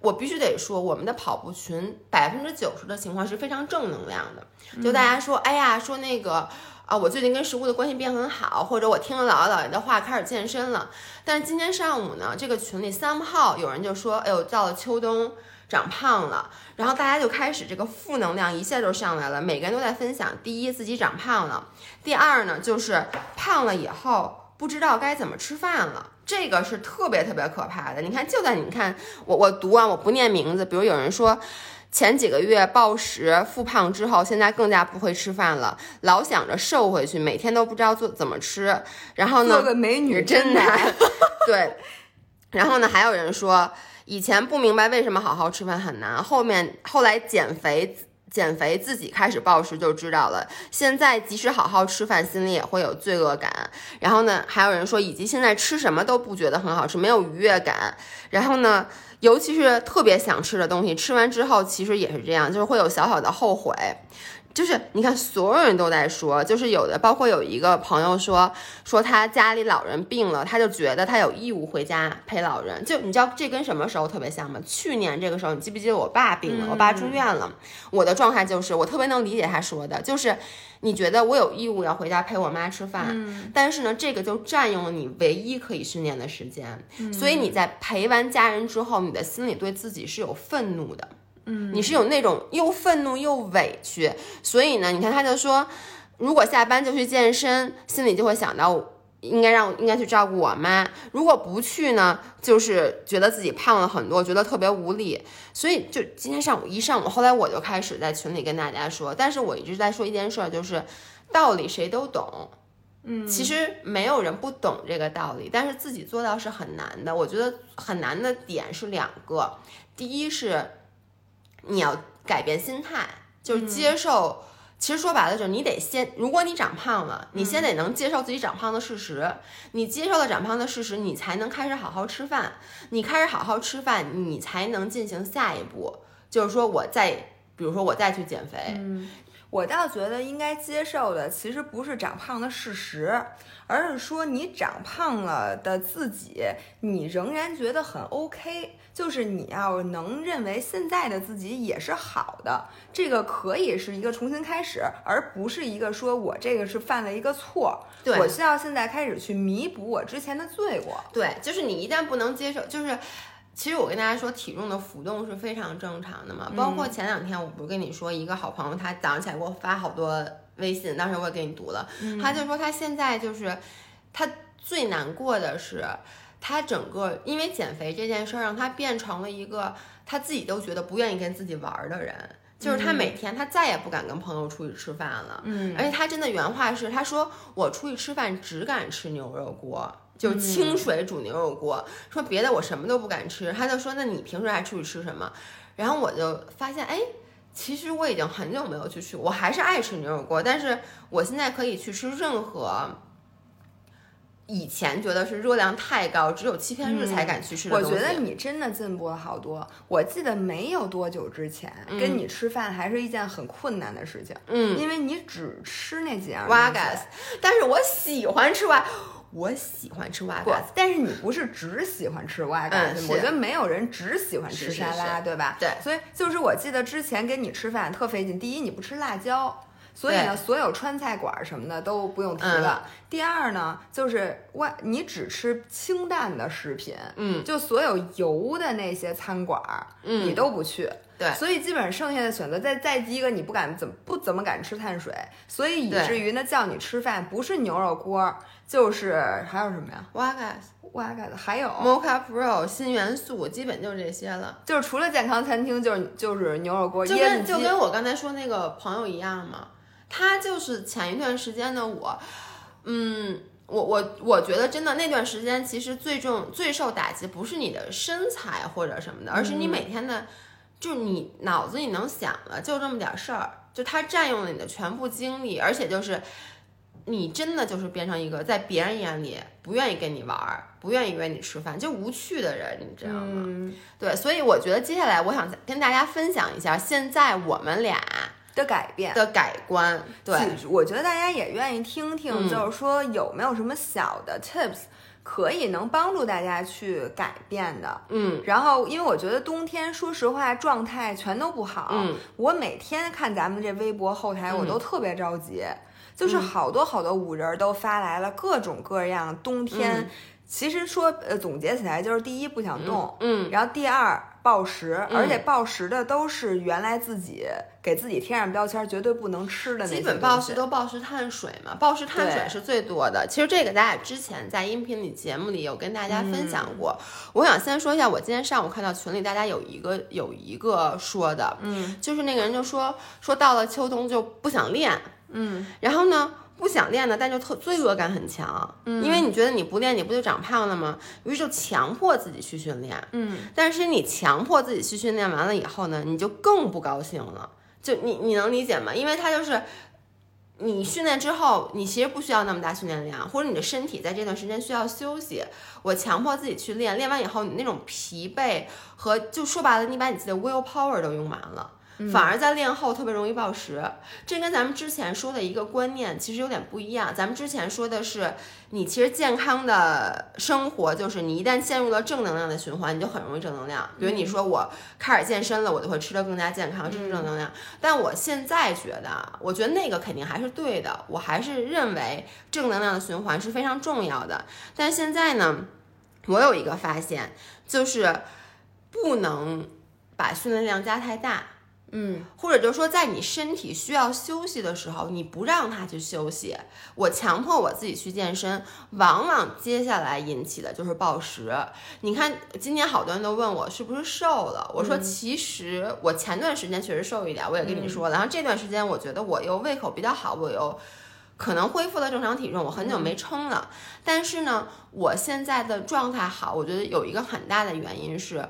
[SPEAKER 1] 我必须得说，我们的跑步群百分之九十的情况是非常正能量的，就大家说，哎呀，说那个。啊，我最近跟食物的关系变很好，或者我听了姥姥姥爷的话开始健身了。但是今天上午呢，这个群里三号有人就说，哎呦，到了秋冬长胖了，然后大家就开始这个负能量一下就上来了，每个人都在分享：第一，自己长胖了；第二呢，就是胖了以后不知道该怎么吃饭了，这个是特别特别可怕的。你看，就在你看我我读完我不念名字，比如有人说。前几个月暴食复胖之后，现在更加不会吃饭了，老想着瘦回去，每天都不知道做怎么吃。然后呢，
[SPEAKER 2] 做个美女
[SPEAKER 1] 真难。[laughs] 对，然后呢，还有人说，以前不明白为什么好好吃饭很难，后面后来减肥减肥自己开始暴食就知道了。现在即使好好吃饭，心里也会有罪恶感。然后呢，还有人说，以及现在吃什么都不觉得很好吃，没有愉悦感。然后呢？尤其是特别想吃的东西，吃完之后其实也是这样，就是会有小小的后悔。就是你看，所有人都在说，就是有的，包括有一个朋友说，说他家里老人病了，他就觉得他有义务回家陪老人。就你知道这跟什么时候特别像吗？去年这个时候，你记不记得我爸病了，我爸住院了，我的状态就是我特别能理解他说的，就是你觉得我有义务要回家陪我妈吃饭，但是呢，这个就占用了你唯一可以训练的时间，所以你在陪完家人之后，你的心里对自己是有愤怒的。
[SPEAKER 2] 嗯，
[SPEAKER 1] 你是有那种又愤怒又委屈，所以呢，你看他就说，如果下班就去健身，心里就会想到应该让应该去照顾我妈；如果不去呢，就是觉得自己胖了很多，觉得特别无力。所以就今天上午一上午，后来我就开始在群里跟大家说，但是我一直在说一件事儿，就是道理谁都懂，
[SPEAKER 2] 嗯，
[SPEAKER 1] 其实没有人不懂这个道理，但是自己做到是很难的。我觉得很难的点是两个，第一是。你要改变心态，就是接受。其实说白了，就是你得先，如果你长胖了，你先得能接受自己长胖的事实。你接受了长胖的事实，你才能开始好好吃饭。你开始好好吃饭，你才能进行下一步，就是说我再，比如说我再去减肥。
[SPEAKER 2] 我倒觉得应该接受的，其实不是长胖的事实，而是说你长胖了的自己，你仍然觉得很 OK，就是你要能认为现在的自己也是好的，这个可以是一个重新开始，而不是一个说我这个是犯了一个错，
[SPEAKER 1] 对
[SPEAKER 2] 我需要现在开始去弥补我之前的罪过。
[SPEAKER 1] 对，就是你一旦不能接受，就是。其实我跟大家说，体重的浮动是非常正常的嘛。包括前两天，我不是跟你说，一个好朋友他早上起来给我发好多微信，当时我也给你读了，他就说他现在就是他最难过的是，他整个因为减肥这件事儿让他变成了一个他自己都觉得不愿意跟自己玩儿的人。就是他每天他再也不敢跟朋友出去吃饭了，
[SPEAKER 2] 嗯，
[SPEAKER 1] 而且他真的原话是他说我出去吃饭只敢吃牛肉锅。就是清水煮牛肉锅，说别的我什么都不敢吃。他就说：“那你平时还出去吃什么？”然后我就发现，哎，其实我已经很久没有去吃，我还是爱吃牛肉锅，但是我现在可以去吃任何以前觉得是热量太高，只有欺骗日才敢去吃的
[SPEAKER 2] 我觉得你真的进步了好多。我记得没有多久之前跟你吃饭还是一件很困难的事情，
[SPEAKER 1] 嗯，
[SPEAKER 2] 因为你只吃那几样。
[SPEAKER 1] 瓦嘎斯，但是我喜欢吃瓦。我喜欢吃瓦嘎斯，
[SPEAKER 2] 但是你不是只喜欢吃瓦嘎
[SPEAKER 1] 斯，
[SPEAKER 2] 我觉得没有人只喜欢吃沙拉，对吧？
[SPEAKER 1] 对，
[SPEAKER 2] 所以就是我记得之前跟你吃饭特费劲。第一，你不吃辣椒，所以呢，所有川菜馆什么的都不用提了。第二呢，就是外你只吃清淡的食品，
[SPEAKER 1] 嗯，
[SPEAKER 2] 就所有油的那些餐馆，
[SPEAKER 1] 嗯，
[SPEAKER 2] 你都不去。
[SPEAKER 1] 对，
[SPEAKER 2] 所以基本上剩下的选择，再再第一个，你不敢怎么不怎么敢吃碳水，所以以至于呢，叫你吃饭不是牛肉锅。就是还有什么呀
[SPEAKER 1] 瓦嘎斯，
[SPEAKER 2] 瓦嘎斯，还有
[SPEAKER 1] Mocha Pro 新元素，基本就是这些了。
[SPEAKER 2] 就是除了健康餐厅，就是就是牛肉锅，
[SPEAKER 1] 就跟就跟我刚才说那个朋友一样嘛。他就是前一段时间的我，嗯，我我我觉得真的那段时间其实最重最受打击不是你的身材或者什么的，而是你每天的，就你脑子里能想的就这么点事儿，就它占用了你的全部精力，而且就是。你真的就是变成一个在别人眼里不愿意跟你玩儿、不愿意约你吃饭就无趣的人，你知道吗？对，所以我觉得接下来我想跟大家分享一下现在我们俩
[SPEAKER 2] 的改变
[SPEAKER 1] 的改观。对，
[SPEAKER 2] 我觉得大家也愿意听听，就是说有没有什么小的 tips 可以能帮助大家去改变的。
[SPEAKER 1] 嗯，
[SPEAKER 2] 然后因为我觉得冬天说实话状态全都不好。
[SPEAKER 1] 嗯，
[SPEAKER 2] 我每天看咱们这微博后台，我都特别着急。就是好多好多五人都发来了各种各样冬天，其实说呃总结起来就是第一不想动，
[SPEAKER 1] 嗯，
[SPEAKER 2] 然后第二暴食，而且暴食的都是原来自己给自己贴上标签绝对不能吃的那些
[SPEAKER 1] 基本暴食都暴食碳水嘛，暴食碳水是最多的。其实这个咱俩之前在音频里节目里有跟大家分享过。我想先说一下，我今天上午看到群里大家有一个有一个说的，
[SPEAKER 2] 嗯，
[SPEAKER 1] 就是那个人就说说到了秋冬就不想练。
[SPEAKER 2] 嗯，
[SPEAKER 1] 然后呢，不想练的，但就特罪恶感很强，
[SPEAKER 2] 嗯，
[SPEAKER 1] 因为你觉得你不练，你不就长胖了吗？于是就强迫自己去训练，
[SPEAKER 2] 嗯，
[SPEAKER 1] 但是你强迫自己去训练完了以后呢，你就更不高兴了，就你你能理解吗？因为他就是你训练之后，你其实不需要那么大训练量，或者你的身体在这段时间需要休息，我强迫自己去练，练完以后你那种疲惫和就说白了，你把你自己的 will power 都用完了。反而在练后特别容易暴食，这跟咱们之前说的一个观念其实有点不一样。咱们之前说的是，你其实健康的生活就是你一旦陷入了正能量的循环，你就很容易正能量。比如你说我开始健身了，我就会吃的更加健康，这是正能量。但我现在觉得，我觉得那个肯定还是对的，我还是认为正能量的循环是非常重要的。但现在呢，我有一个发现，就是不能把训练量加太大。
[SPEAKER 2] 嗯，
[SPEAKER 1] 或者就是说，在你身体需要休息的时候，你不让他去休息，我强迫我自己去健身，往往接下来引起的就是暴食。你看，今年好多人都问我是不是瘦了，我说其实我前段时间确实瘦一点，我也跟你说了。然后这段时间我觉得我又胃口比较好，我又可能恢复了正常体重，我很久没称了。但是呢，我现在的状态好，我觉得有一个很大的原因是。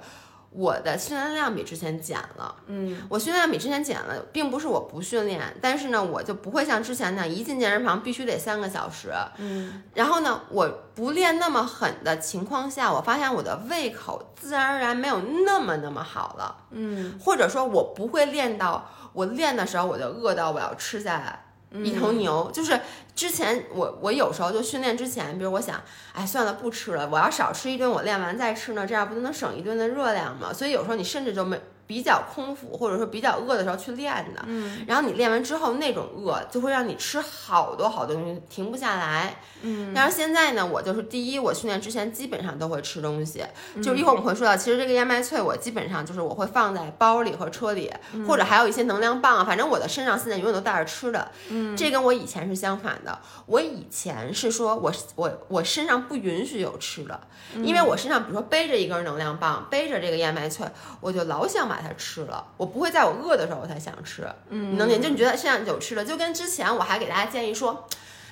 [SPEAKER 1] 我的训练量比之前减了，
[SPEAKER 2] 嗯，
[SPEAKER 1] 我训练量比之前减了，并不是我不训练，但是呢，我就不会像之前那样一进健身房必须得三个小时，
[SPEAKER 2] 嗯，
[SPEAKER 1] 然后呢，我不练那么狠的情况下，我发现我的胃口自然而然没有那么那么好了，
[SPEAKER 2] 嗯，
[SPEAKER 1] 或者说我不会练到我练的时候我就饿到我要吃下来。一头牛，就是之前我我有时候就训练之前，比如我想，哎，算了，不吃了，我要少吃一顿，我练完再吃呢，这样不就能省一顿的热量吗？所以有时候你甚至就没比较空腹或者说比较饿的时候去练的，
[SPEAKER 2] 嗯，
[SPEAKER 1] 然后你练完之后那种饿就会让你吃好多好多东西，停不下来，
[SPEAKER 2] 嗯，
[SPEAKER 1] 但是现在呢，我就是第一，我训练之前基本上都会吃东西，
[SPEAKER 2] 嗯。
[SPEAKER 1] 就是一会儿我们会说到，其实这个燕麦脆我基本上就是我会放在包里和车里，
[SPEAKER 2] 嗯。
[SPEAKER 1] 或者还有一些能量棒啊，反正我的身上现在永远都带着吃的，
[SPEAKER 2] 嗯，
[SPEAKER 1] 这跟我以前是相反的，我以前是说我我我身上不允许有吃的，因为我身上比如说背着一根能量棒，背着这个燕麦脆，我就老想把它吃了，我不会在我饿的时候我才想吃，
[SPEAKER 2] 嗯
[SPEAKER 1] 你能理解？就你觉得现在有吃的，就跟之前我还给大家建议说，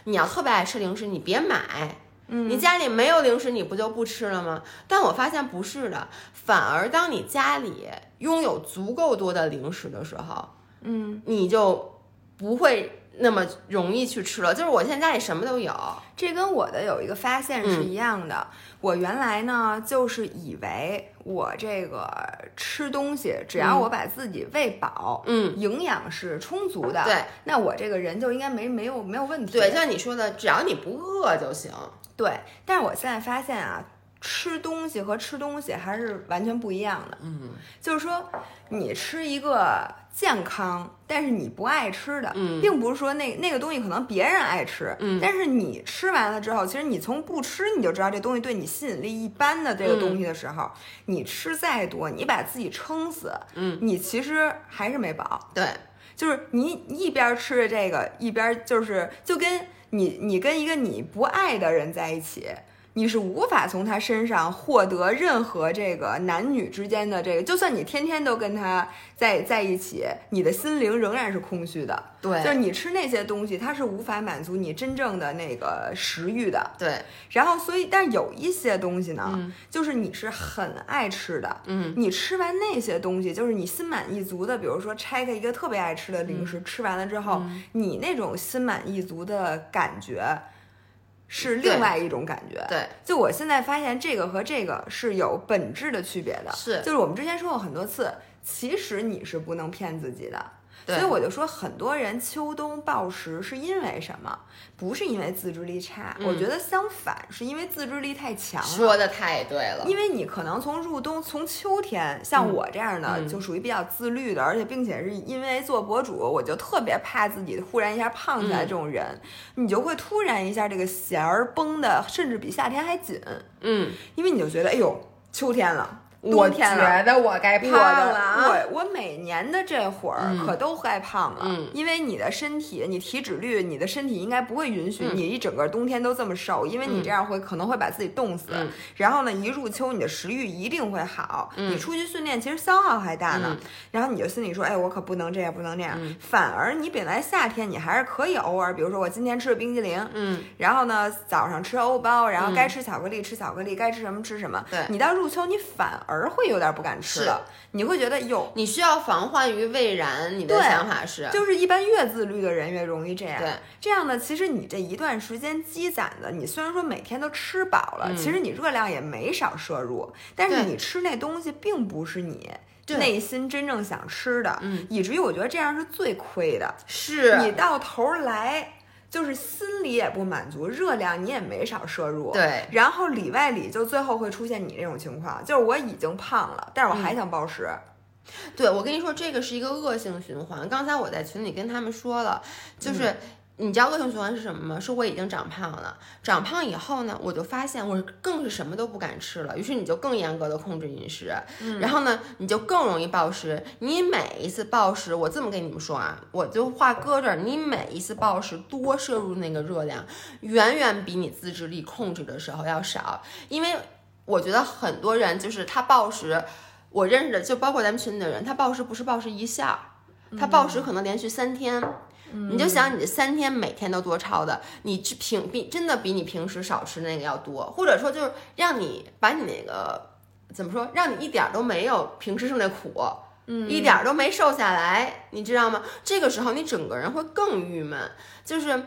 [SPEAKER 1] 你要特别爱吃零食，你别买。
[SPEAKER 2] 嗯
[SPEAKER 1] 你家里没有零食，你不就不吃了吗？但我发现不是的，反而当你家里拥有足够多的零食的时候，
[SPEAKER 2] 嗯，
[SPEAKER 1] 你就不会那么容易去吃了。就是我现在家里什么都有，
[SPEAKER 2] 这跟我的有一个发现是一样的。我原来呢，就是以为我这个吃东西，只要我把自己喂饱，
[SPEAKER 1] 嗯，
[SPEAKER 2] 营养是充足的，
[SPEAKER 1] 对，
[SPEAKER 2] 那我这个人就应该没没有没有问题。
[SPEAKER 1] 对，像你说的，只要你不饿就行。
[SPEAKER 2] 对，但是我现在发现啊，吃东西和吃东西还是完全不一样的。
[SPEAKER 1] 嗯
[SPEAKER 2] 就是说，你吃一个健康，但是你不爱吃的，
[SPEAKER 1] 嗯
[SPEAKER 2] 并不是说那那个东西可能别人爱吃，
[SPEAKER 1] 嗯
[SPEAKER 2] 但是你吃完了之后，其实你从不吃你就知道这东西对你吸引力一般的这个东西的时候，你吃再多，你把自己撑死，
[SPEAKER 1] 嗯，
[SPEAKER 2] 你其实还是没饱。
[SPEAKER 1] 对，
[SPEAKER 2] 就是你一边吃着这个，一边就是就跟你你跟一个你不爱的人在一起，你是无法从他身上获得任何这个男女之间的这个，就算你天天都跟他在在一起，你的心灵仍然是空虚的。
[SPEAKER 1] 对
[SPEAKER 2] 就是你吃那些东西，它是无法满足你真正的那个食欲的。
[SPEAKER 1] 对，
[SPEAKER 2] 然后，所以，但有一些东西呢，
[SPEAKER 1] 嗯
[SPEAKER 2] 就是你是很爱吃的，
[SPEAKER 1] 嗯
[SPEAKER 2] 你吃完那些东西，就是你心满意足的，比如说拆开一个特别爱吃的零
[SPEAKER 1] 嗯
[SPEAKER 2] 食，吃完了之后，你那种心满意足的感觉。是另外一种感觉，
[SPEAKER 1] 对，
[SPEAKER 2] 就我现在发现这个和这个是有本质的区别的，
[SPEAKER 1] 是。
[SPEAKER 2] 就是我们之前说过很多次，其实你是不能骗自己的，
[SPEAKER 1] 对
[SPEAKER 2] 所以我就说，很多人秋冬暴食是因为什么？不是因为自制力差，
[SPEAKER 1] 嗯
[SPEAKER 2] 我觉得相反，是因为自制力太强了。
[SPEAKER 1] 说的太对了。
[SPEAKER 2] 因为你可能从入冬，从秋天，像我这样的，
[SPEAKER 1] 嗯
[SPEAKER 2] 就属于比较自律的，而且并且是因为做博主，我就特别怕自己忽然一下胖起来。
[SPEAKER 1] 嗯
[SPEAKER 2] 这种人，你就会突然一下这个弦儿绷的，甚至比夏天还紧，
[SPEAKER 1] 嗯，
[SPEAKER 2] 因为你就觉得，哎呦，秋天了。
[SPEAKER 1] 我觉得我该胖了啊。
[SPEAKER 2] 我我每年的这会儿
[SPEAKER 1] 嗯
[SPEAKER 2] 可都该胖了，
[SPEAKER 1] 嗯
[SPEAKER 2] 因为你的身体，你体脂率，你的身体应该不会允许
[SPEAKER 1] 嗯
[SPEAKER 2] 你一整个冬天都这么瘦，因为你
[SPEAKER 1] 嗯
[SPEAKER 2] 这样会可能会把自己冻死。
[SPEAKER 1] 嗯
[SPEAKER 2] 然后呢，一入秋你的食欲一定会好，
[SPEAKER 1] 嗯
[SPEAKER 2] 你出去训练其实消耗还大呢。
[SPEAKER 1] 嗯
[SPEAKER 2] 然后你就心里说，哎，我可不能这样，不能那样。
[SPEAKER 1] 嗯
[SPEAKER 2] 反而你本来夏天你还是可以偶尔，比如说我今天吃了冰激凌，
[SPEAKER 1] 嗯，
[SPEAKER 2] 然后呢，早上吃欧包，然后
[SPEAKER 1] 嗯
[SPEAKER 2] 该吃巧克力吃巧克力，该吃什么吃什么。
[SPEAKER 1] 对
[SPEAKER 2] 你到入秋，你反而会有点不敢吃了，你会觉得哟，
[SPEAKER 1] 你需要防患于未然。你的想法是，
[SPEAKER 2] 就是一般越自律的人越容易这样。
[SPEAKER 1] 对，
[SPEAKER 2] 这样呢，其实你这一段时间积攒的，你虽然说每天都吃饱了，
[SPEAKER 1] 嗯
[SPEAKER 2] 其实你热量也没少摄入，但是你吃那东西并不是你。内心真正想吃的，
[SPEAKER 1] 嗯，
[SPEAKER 2] 以至于我觉得这样是最亏的。
[SPEAKER 1] 是
[SPEAKER 2] 你到头来就是心里也不满足，热量你也没少摄入，
[SPEAKER 1] 对，
[SPEAKER 2] 然后里外里就最后会出现你这种情况，就是我已经胖了，但是我还想暴食。
[SPEAKER 1] 对，我跟你说，这个是一个恶性循环。刚才我在群里跟他们说了，就是、你知道恶性循环是什么吗？是我已经长胖了，长胖以后呢，我就发现我更是什么都不敢吃了，于是你就更严格的控制饮食，然后呢，你就更容易暴食。你每一次暴食，我这么跟你们说啊，我就话搁这儿，你每一次暴食多摄入那个热量，远远比你自制力控制的时候要少，因为我觉得很多人就是他暴食。我认识的就包括咱们群里的人，他暴食不是暴食一下，他暴食可能连续三天。你就想你这三天每天都多超的，你去平比真的比你平时少吃那个要多，或者说就是让你把你那个怎么说，让你一点儿都没有平时受那苦，嗯，一点儿都没瘦下来，你知道吗？这个时候你整个人会更郁闷，就是。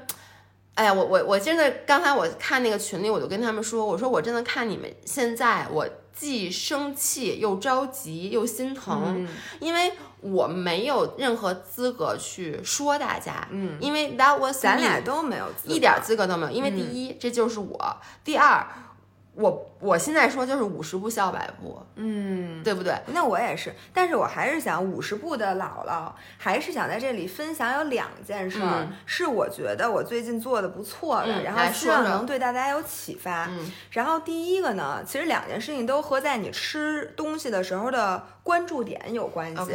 [SPEAKER 1] 哎呀，我我我真的，刚才我看那个群里，我就跟他们说，我说我真的看你们现在，我既生气又着急又心疼，因为我没有任何资格去说大家，嗯，因为 that was
[SPEAKER 2] 咱俩都没有
[SPEAKER 1] 一点资格都没有，因为第一这就是我，第二。我我现在说就是五十步笑百步，
[SPEAKER 2] 嗯，
[SPEAKER 1] 对不对？
[SPEAKER 2] 那我也是，但是我还是想五十步的姥姥，还是想在这里分享有两件事儿，是我觉得我最近做的不错的，然后希望能对大家有启发。然后第一个呢，其实两件事情都和在你吃东西的时候的关注点有关系。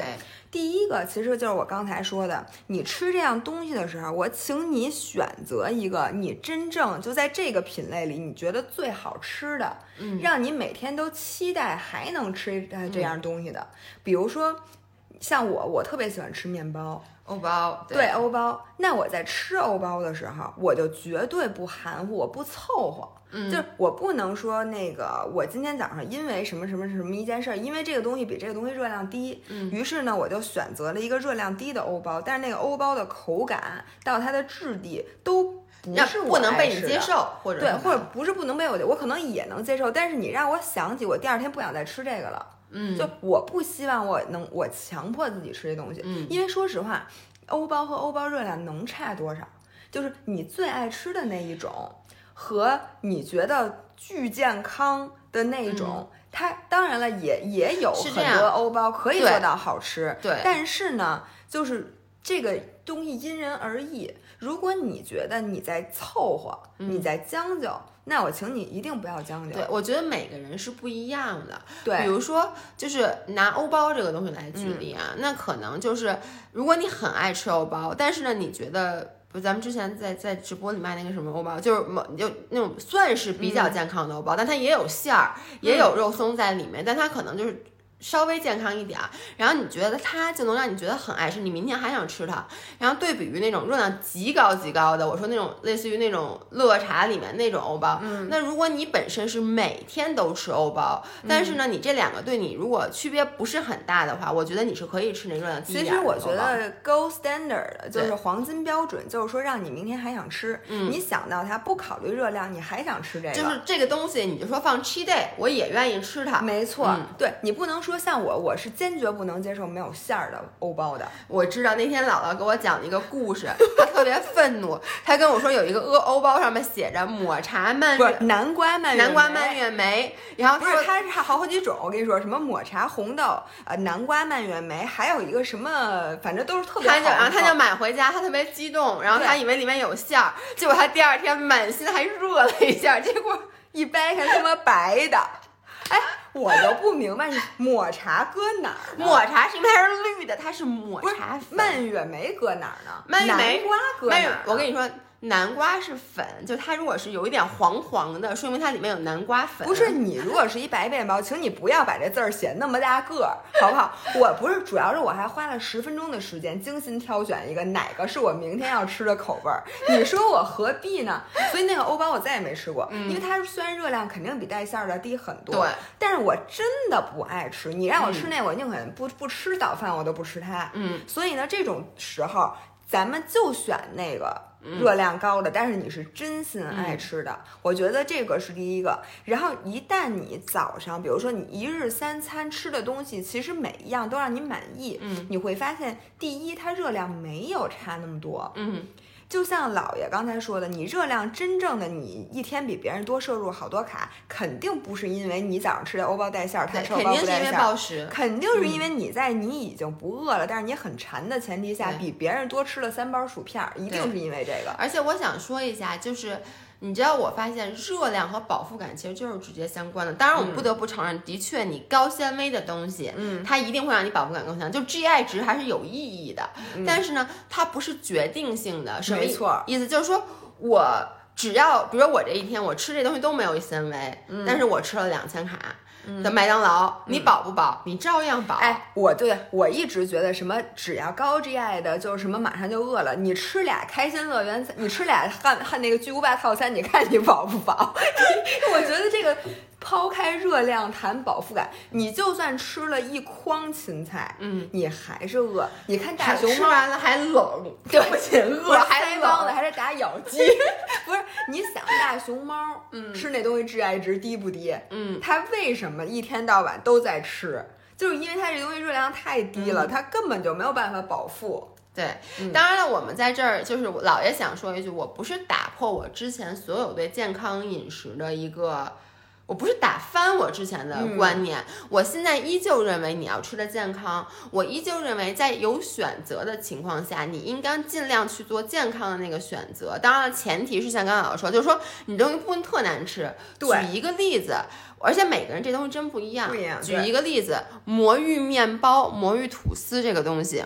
[SPEAKER 2] 第一个其实就是我刚才说的，你吃这样东西的时候，我请你选择一个你真正就在这个品类里你觉得最好吃的，嗯，让你每天都期待还能吃这样东西的。比如说，像我，我特别喜欢吃面包，
[SPEAKER 1] 欧包，
[SPEAKER 2] 对，欧包。那我在吃欧包的时候，我就绝对不含糊，我不凑合。就是我不能说那个，我今天早上因为什么什么什么一件事儿，因为这个东西比这个东西热量低，嗯。于是呢，我就选择了一个热量低的欧包，但是那个欧包的口感到它的质地都不是
[SPEAKER 1] 不能被你接受，或者
[SPEAKER 2] 对，或者不是不能被我，我可能也能接受，但是你让我想起我第二天不想再吃这个了，嗯，就我不希望我能我强迫自己吃这东西，嗯，因为说实话，欧包和欧包热量能差多少？就是你最爱吃的那一种。和你觉得巨健康的那种，它当然了，也也有很多欧包可以做到好吃。
[SPEAKER 1] 对，
[SPEAKER 2] 但是呢，就是这个东西因人而异。如果你觉得你在凑合，你在将就，那我请你一定不要将就。
[SPEAKER 1] 对，我觉得每个人是不一样的。
[SPEAKER 2] 对，
[SPEAKER 1] 比如说，就是拿欧包这个东西来举例啊，那可能就是如果你很爱吃欧包，但是呢，你觉得。不，咱们之前在在直播里卖那个什么欧包，就是某就那种算是比较健康的欧包，但它也有馅儿，也有肉松在里面，但它可能就是。稍微健康一点儿，然后你觉得它就能让你觉得很爱吃，你明天还想吃它。然后对比于那种热量极高极高的，我说那种类似于那种乐茶里面那种欧包，嗯，那如果你本身是每天都吃欧包，但是呢，你这两个对你如果区别不是很大的话，我觉得你是可以吃那热量低
[SPEAKER 2] 点。其实我觉得 gold standard 就是黄金标准，就是说让你明天还想吃，嗯，你想到它不考虑热量，你还想吃这个，
[SPEAKER 1] 就是这个东西，你就说放 cheat day，我也愿意吃它。
[SPEAKER 2] 没错，对你不能说。像我，我是坚决不能接受没有馅儿的欧包的。
[SPEAKER 1] 我知道那天姥姥给我讲了一个故事，她特别愤怒，她跟我说有一个欧欧包上面写着抹茶蔓
[SPEAKER 2] 不是南瓜蔓
[SPEAKER 1] 南瓜蔓越莓，然后
[SPEAKER 2] 不是它是好好几种，我跟你说什么抹茶红豆呃南瓜蔓越莓，还有一个什么反正都是特别好。
[SPEAKER 1] 然后她就买回家，她特别激动，然后她以为里面有馅儿，结果她第二天满心还热了一下，结果
[SPEAKER 2] 一掰开他妈白的，哎。我就不明白，抹茶搁哪儿？
[SPEAKER 1] 抹茶是因为它是绿的，它是抹茶。
[SPEAKER 2] 蔓越莓搁哪儿呢？
[SPEAKER 1] 蔓越莓
[SPEAKER 2] 瓜搁哪儿？
[SPEAKER 1] 我跟你说。南瓜是粉，就它如果是有一点黄黄的，说明它里面有南瓜粉。
[SPEAKER 2] 不是你如果是一白面包，请你不要把这字儿写那么大个儿，好不好？我不是，主要是我还花了十分钟的时间精心挑选一个哪个是我明天要吃的口味儿。你说我何必呢？所以那个欧包我再也没吃过，因为它虽然热量肯定比带馅儿的低很多，
[SPEAKER 1] 对，
[SPEAKER 2] 但是我真的不爱吃。你让我吃那，我宁肯不不吃早饭，我都不吃它。
[SPEAKER 1] 嗯，
[SPEAKER 2] 所以呢，这种时候咱们就选那个。热量高的，但是你是真心爱吃的，我觉得这个是第一个。然后一旦你早上，比如说你一日三餐吃的东西，其实每一样都让你满意，嗯，你会发现，第一，它热量没有差那么多，
[SPEAKER 1] 嗯。
[SPEAKER 2] 就像老爷刚才说的，你热量真正的你一天比别人多摄入好多卡，肯定不是因为你早上吃的欧包带馅儿，他吃欧包不带馅儿，肯定是因为你在你已经不饿了，但是你很馋的前提下，比别人多吃了三包薯片，一定是因为这个。
[SPEAKER 1] 而且我想说一下，就是。你知道我发现热量和饱腹感其实就是直接相关的。当然，我们不得不承认，的确，你高纤维的东西，嗯，它一定会让你饱腹感更强，就 GI 值还是有意义的。但是呢，它不是决定性的。
[SPEAKER 2] 没错，
[SPEAKER 1] 意思就是说我只要，比如说我这一天我吃这东西都没有纤维，嗯但是我吃了两千卡。的麦当劳，你饱不饱？你照样饱。
[SPEAKER 2] 哎，我对我一直觉得什么只要高 GI 的，就是什么马上就饿了。你吃俩开心乐园，你吃俩汉汉那个巨无霸套餐，你看你饱不饱？[laughs] 我觉得这个。抛开热量谈饱腹感，你就算吃了一筐芹菜，
[SPEAKER 1] 嗯，
[SPEAKER 2] 你还是饿。你看大熊
[SPEAKER 1] 吃
[SPEAKER 2] 猫，
[SPEAKER 1] 完了还冷，[laughs]
[SPEAKER 2] 对
[SPEAKER 1] 不起，饿
[SPEAKER 2] 我
[SPEAKER 1] 还
[SPEAKER 2] 腮帮子。还是打咬肌，[laughs] 不是？你想大熊猫，嗯，吃那东西致癌值低不低？
[SPEAKER 1] 嗯，
[SPEAKER 2] 它为什么一天到晚都在吃？就是因为它这东西热量太低
[SPEAKER 1] 嗯
[SPEAKER 2] 了，它根本就没有办法饱腹。
[SPEAKER 1] 对，
[SPEAKER 2] 嗯
[SPEAKER 1] 当然了，我们在这儿就是我姥爷想说一句，我不是打破我之前所有对健康饮食的一个。我不是打翻我之前的
[SPEAKER 2] 嗯
[SPEAKER 1] 观念，我现在依旧认为你要吃的健康，我依旧认为在有选择的情况下，你应该尽量去做健康的那个选择。当然了，前提是像刚刚老师说，就是说你东西不能特难吃。
[SPEAKER 2] 对
[SPEAKER 1] 举一个例子，而且每个人这东西真不一样。
[SPEAKER 2] 不一样
[SPEAKER 1] 举一个例子，魔芋面包、魔芋吐司这个东西。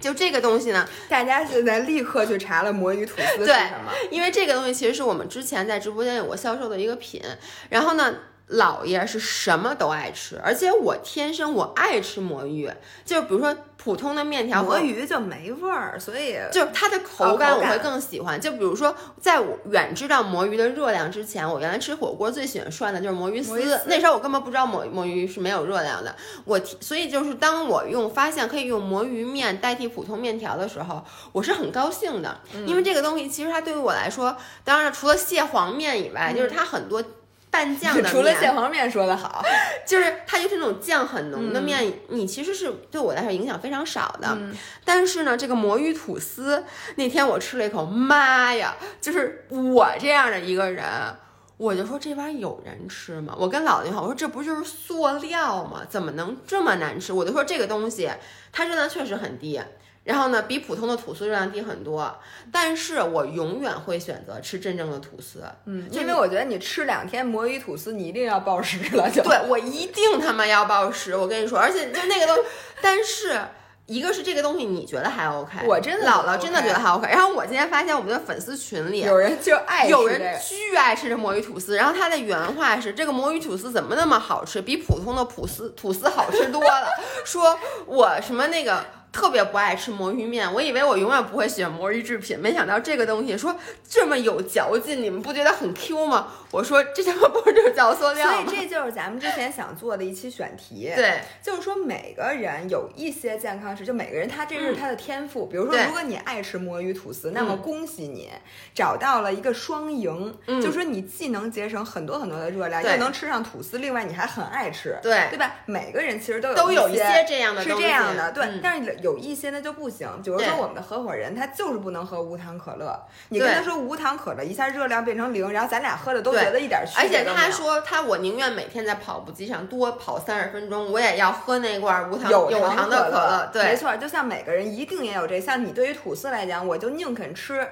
[SPEAKER 1] 就这个东西呢，
[SPEAKER 2] 大家现在立刻去查了魔芋吐司是什么？
[SPEAKER 1] 因为这个东西其实是我们之前在直播间有过销售的一个品，然后呢，姥爷是什么都爱吃，而且我天生我爱吃魔芋，就比如说普通的面条和
[SPEAKER 2] 魔芋就没味儿，所以
[SPEAKER 1] 就是它的口感我会更喜欢。就比如说，在我远知道魔芋的热量之前，我原来吃火锅最喜欢涮的就是魔芋丝。
[SPEAKER 2] 丝
[SPEAKER 1] 那时候我根本不知道魔魔芋是没有热量的。我所以就是当我用发现可以用魔芋面代替普通面条的时候，我是很高兴的，
[SPEAKER 2] 嗯
[SPEAKER 1] 因为这个东西其实它对于我来说，当然除了蟹黄面以外，就是它很多。拌酱的面，[laughs]
[SPEAKER 2] 除了蟹黄面说的好，[laughs]
[SPEAKER 1] 就是它就是那种酱很浓
[SPEAKER 2] 嗯
[SPEAKER 1] 的面，你其实是对我来说影响非常少的。但是呢，这个魔芋吐司那天我吃了一口，妈呀！就是我这样的一个人，我就说这玩意儿有人吃吗？我跟姥姥说，我说这不就是塑料吗？怎么能这么难吃？我就说这个东西它热量确实很低。然后呢，比普通的吐司热量低很多，但是我永远会选择吃真正的吐司。
[SPEAKER 2] 嗯，因为我觉得你吃两天魔芋吐司，你一定要暴食了，就
[SPEAKER 1] 对我一定他妈要暴食，我跟你说，而且就那个东，[laughs] 但是。一个是这个东西你觉得还 OK，
[SPEAKER 2] 我真的
[SPEAKER 1] 姥姥真的觉得还 OK。然后我今天发现我们的粉丝群里
[SPEAKER 2] 有人就爱
[SPEAKER 1] 有人巨爱吃这魔芋吐司，然后他的原话是：这个魔芋吐司怎么那么好吃，比普通的吐司吐司好吃多了。[laughs] 说我什么那个特别不爱吃魔芋面，我以为我永远不会选魔芋制品，没想到这个东西说这么有嚼劲，你们不觉得很 Q 吗？我说这他妈不是就是嚼塑料
[SPEAKER 2] 所以？这就是咱们之前想做的一期选题。
[SPEAKER 1] 对，
[SPEAKER 2] 就是说每个人有一些健康食，就每个人他这是他的天赋。比如说，如果你爱吃魔芋吐司，那么恭喜你找到了一个双赢。
[SPEAKER 1] 嗯
[SPEAKER 2] 就是说你既能节省很多很多的热量，又能吃上吐司，另外你还很爱吃，
[SPEAKER 1] 对
[SPEAKER 2] 对吧？每个人其实都有一
[SPEAKER 1] 都有一些这样的
[SPEAKER 2] 是这样的，对。
[SPEAKER 1] 嗯
[SPEAKER 2] 但是有一些呢就不行，比如说我们的合伙人他就是不能喝无糖可乐，你跟他说无糖可乐，一下热量变成零，然后咱俩喝的都觉得一点区
[SPEAKER 1] 而且他。说他我宁愿每天在跑步机上多跑三十分钟，我也要喝那罐无糖
[SPEAKER 2] 有
[SPEAKER 1] 有糖的
[SPEAKER 2] 可
[SPEAKER 1] 乐。对，
[SPEAKER 2] 没错，就像每个人一定也有这，像你对于吐司来讲，我就宁肯吃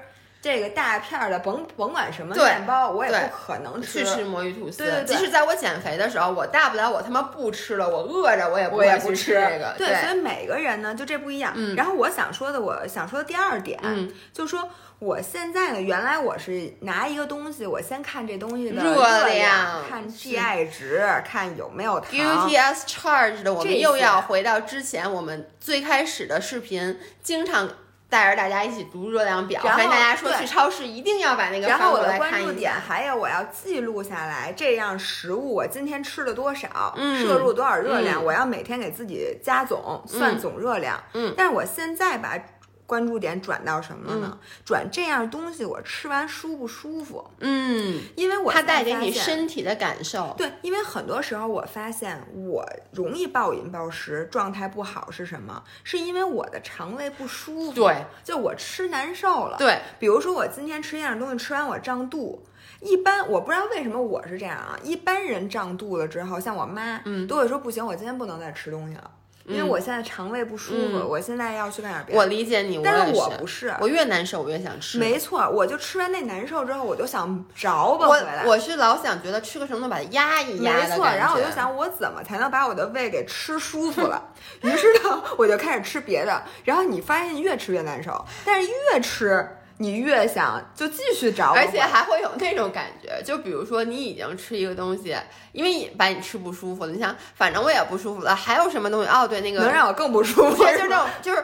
[SPEAKER 2] 这个大片儿的，甭甭管什么
[SPEAKER 1] 对
[SPEAKER 2] 面包，我也不可能
[SPEAKER 1] 去吃魔芋吐司。
[SPEAKER 2] 对对对
[SPEAKER 1] 即使在我减肥的时候，我大不了我他妈不吃了，我饿着我也不会去吃这个。
[SPEAKER 2] 对，所以每个人呢就这不一样。
[SPEAKER 1] 嗯
[SPEAKER 2] 然后我想说的，我想说的第二点，
[SPEAKER 1] 嗯
[SPEAKER 2] 就是说我现在呢，原来我是拿一个东西，我先看这东西的
[SPEAKER 1] 热
[SPEAKER 2] 量，
[SPEAKER 1] 量
[SPEAKER 2] 看 GI 值，看有没有糖。
[SPEAKER 1] Guilty as charged 的，我
[SPEAKER 2] 这
[SPEAKER 1] 们又要回到之前我们最开始的视频，经常带着大家一起读热量表，
[SPEAKER 2] 然后
[SPEAKER 1] 跟大家说
[SPEAKER 2] 对
[SPEAKER 1] 去超市一定要把那个
[SPEAKER 2] 然后我的
[SPEAKER 1] 翻过来
[SPEAKER 2] 关注点。还有我要记录下来，这样食物我今天吃了多少，
[SPEAKER 1] 嗯
[SPEAKER 2] 摄入多少热量，
[SPEAKER 1] 嗯
[SPEAKER 2] 我要每天给自己加总，算总热量。
[SPEAKER 1] 嗯
[SPEAKER 2] 但是我现在把关注点转到什么了呢？转这样东西我吃完舒不舒服？
[SPEAKER 1] 嗯，
[SPEAKER 2] 因为我
[SPEAKER 1] 它带给你身体的感受。
[SPEAKER 2] 对，因为很多时候我发现我容易暴饮暴食，状态不好是什么？是因为我的肠胃不舒服，
[SPEAKER 1] 对，
[SPEAKER 2] 就我吃难受了。
[SPEAKER 1] 对，
[SPEAKER 2] 比如说我今天吃一样东西，吃完我胀肚。一般我不知道为什么我是这样啊，一般人胀肚了之后，像我妈，
[SPEAKER 1] 嗯
[SPEAKER 2] 都会说不行，我今天不能再吃东西了，因为我现在肠胃不舒服，
[SPEAKER 1] 嗯
[SPEAKER 2] 我现在要去干点别的。
[SPEAKER 1] 我理解你，
[SPEAKER 2] 但
[SPEAKER 1] 是
[SPEAKER 2] 我不是，
[SPEAKER 1] 我越难受我越想吃。
[SPEAKER 2] 没错，我就吃完那难受之后，我就想着吧
[SPEAKER 1] 我
[SPEAKER 2] 回来。
[SPEAKER 1] 我是老想觉得吃个什么东西把它压一压
[SPEAKER 2] 没错，
[SPEAKER 1] 的
[SPEAKER 2] 然后我就想，我怎么才能把我的胃给吃舒服了？[laughs] 于是呢，我就开始吃别的。然后你发现越吃越难受，但是越吃你越想就继续找我，
[SPEAKER 1] 而且还会有那种感觉，就比如说你已经吃一个东西，因为把你吃不舒服了，你想反正我也不舒服了，还有什么东西？哦，对，那个
[SPEAKER 2] 能让我更不舒服。
[SPEAKER 1] 对，就是这种，就是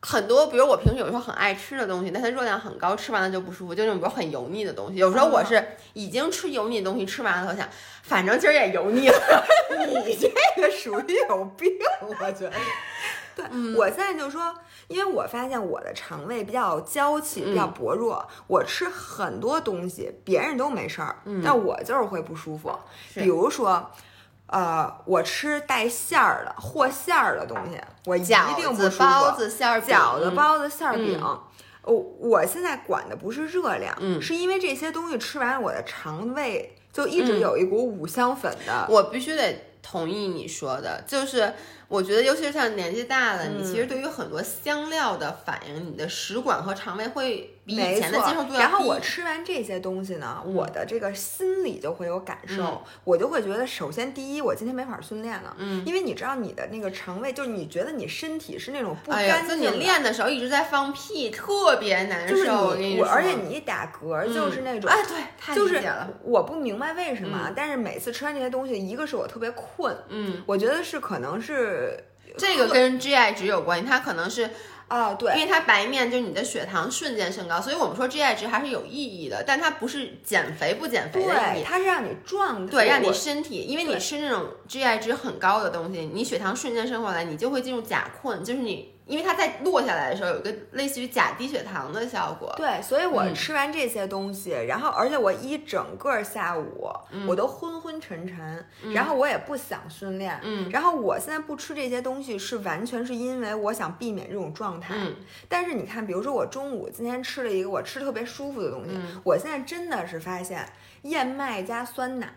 [SPEAKER 1] 很多，比如我平时有时候很爱吃的东西，但它热量很高，吃完了就不舒服，就那种比如很油腻的东西。有时候我是已经吃油腻的东西，吃完了我想，反正今儿也油腻了。[laughs]
[SPEAKER 2] 你这个属于有病，我觉得。对，我现在就说，因为我发现我的肠胃比较娇气，比较薄弱，我吃很多东西别人都没事儿，但我就是会不舒服。比如说。呃，我吃带馅儿的和馅儿的东西，我一定不舒服。
[SPEAKER 1] 包子馅儿
[SPEAKER 2] 饺子、包子馅儿饼，我我现在管的不是热量，是因为这些东西吃完，我的肠胃就一直有一股五香粉的。
[SPEAKER 1] 我必须得同意你说的，就是。我觉得，尤其是像年纪大了，你其实对于很多香料的反应，你的食管和肠胃会比以前的接受度要低。
[SPEAKER 2] 然后我吃完这些东西呢，我的这个心里就会有感受，我就会觉得，首先第一，我今天没法训练了，嗯，因为你知道你的那个肠胃，就是你觉得你身体是那种不干
[SPEAKER 1] 净，就你练的时候一直在放屁，特别难受。
[SPEAKER 2] 就是
[SPEAKER 1] 你，我
[SPEAKER 2] 而且你一打嗝就是那种，
[SPEAKER 1] 哎，对，太
[SPEAKER 2] 理解了。我不明白为什么，但是每次吃完这些东西，一个是我特别困，
[SPEAKER 1] 嗯，
[SPEAKER 2] 我觉得是可能是。
[SPEAKER 1] 这个跟 GI 值有关系，它可能是
[SPEAKER 2] 啊，对，
[SPEAKER 1] 因为它白面就是你的血糖瞬间升高，所以我们说 GI 值还是有意义的，但它不是减肥不减肥的意义，
[SPEAKER 2] 它是让你状态，
[SPEAKER 1] 对，让你身体，因为你吃那种 GI 值很高的东西，你血糖瞬间升上来，你就会进入假困，就是你。因为它在落下来的时候有一个类似于假低血糖的效果，
[SPEAKER 2] 对，所以我吃完这些东西，然后而且我一整个下午我都昏昏沉沉，然后我也不想训练，嗯，然后我现在不吃这些东西是完全是因为我想避免这种状态，但是你看，比如说我中午今天吃了一个我吃特别舒服的东西，我现在真的是发现燕麦加酸奶，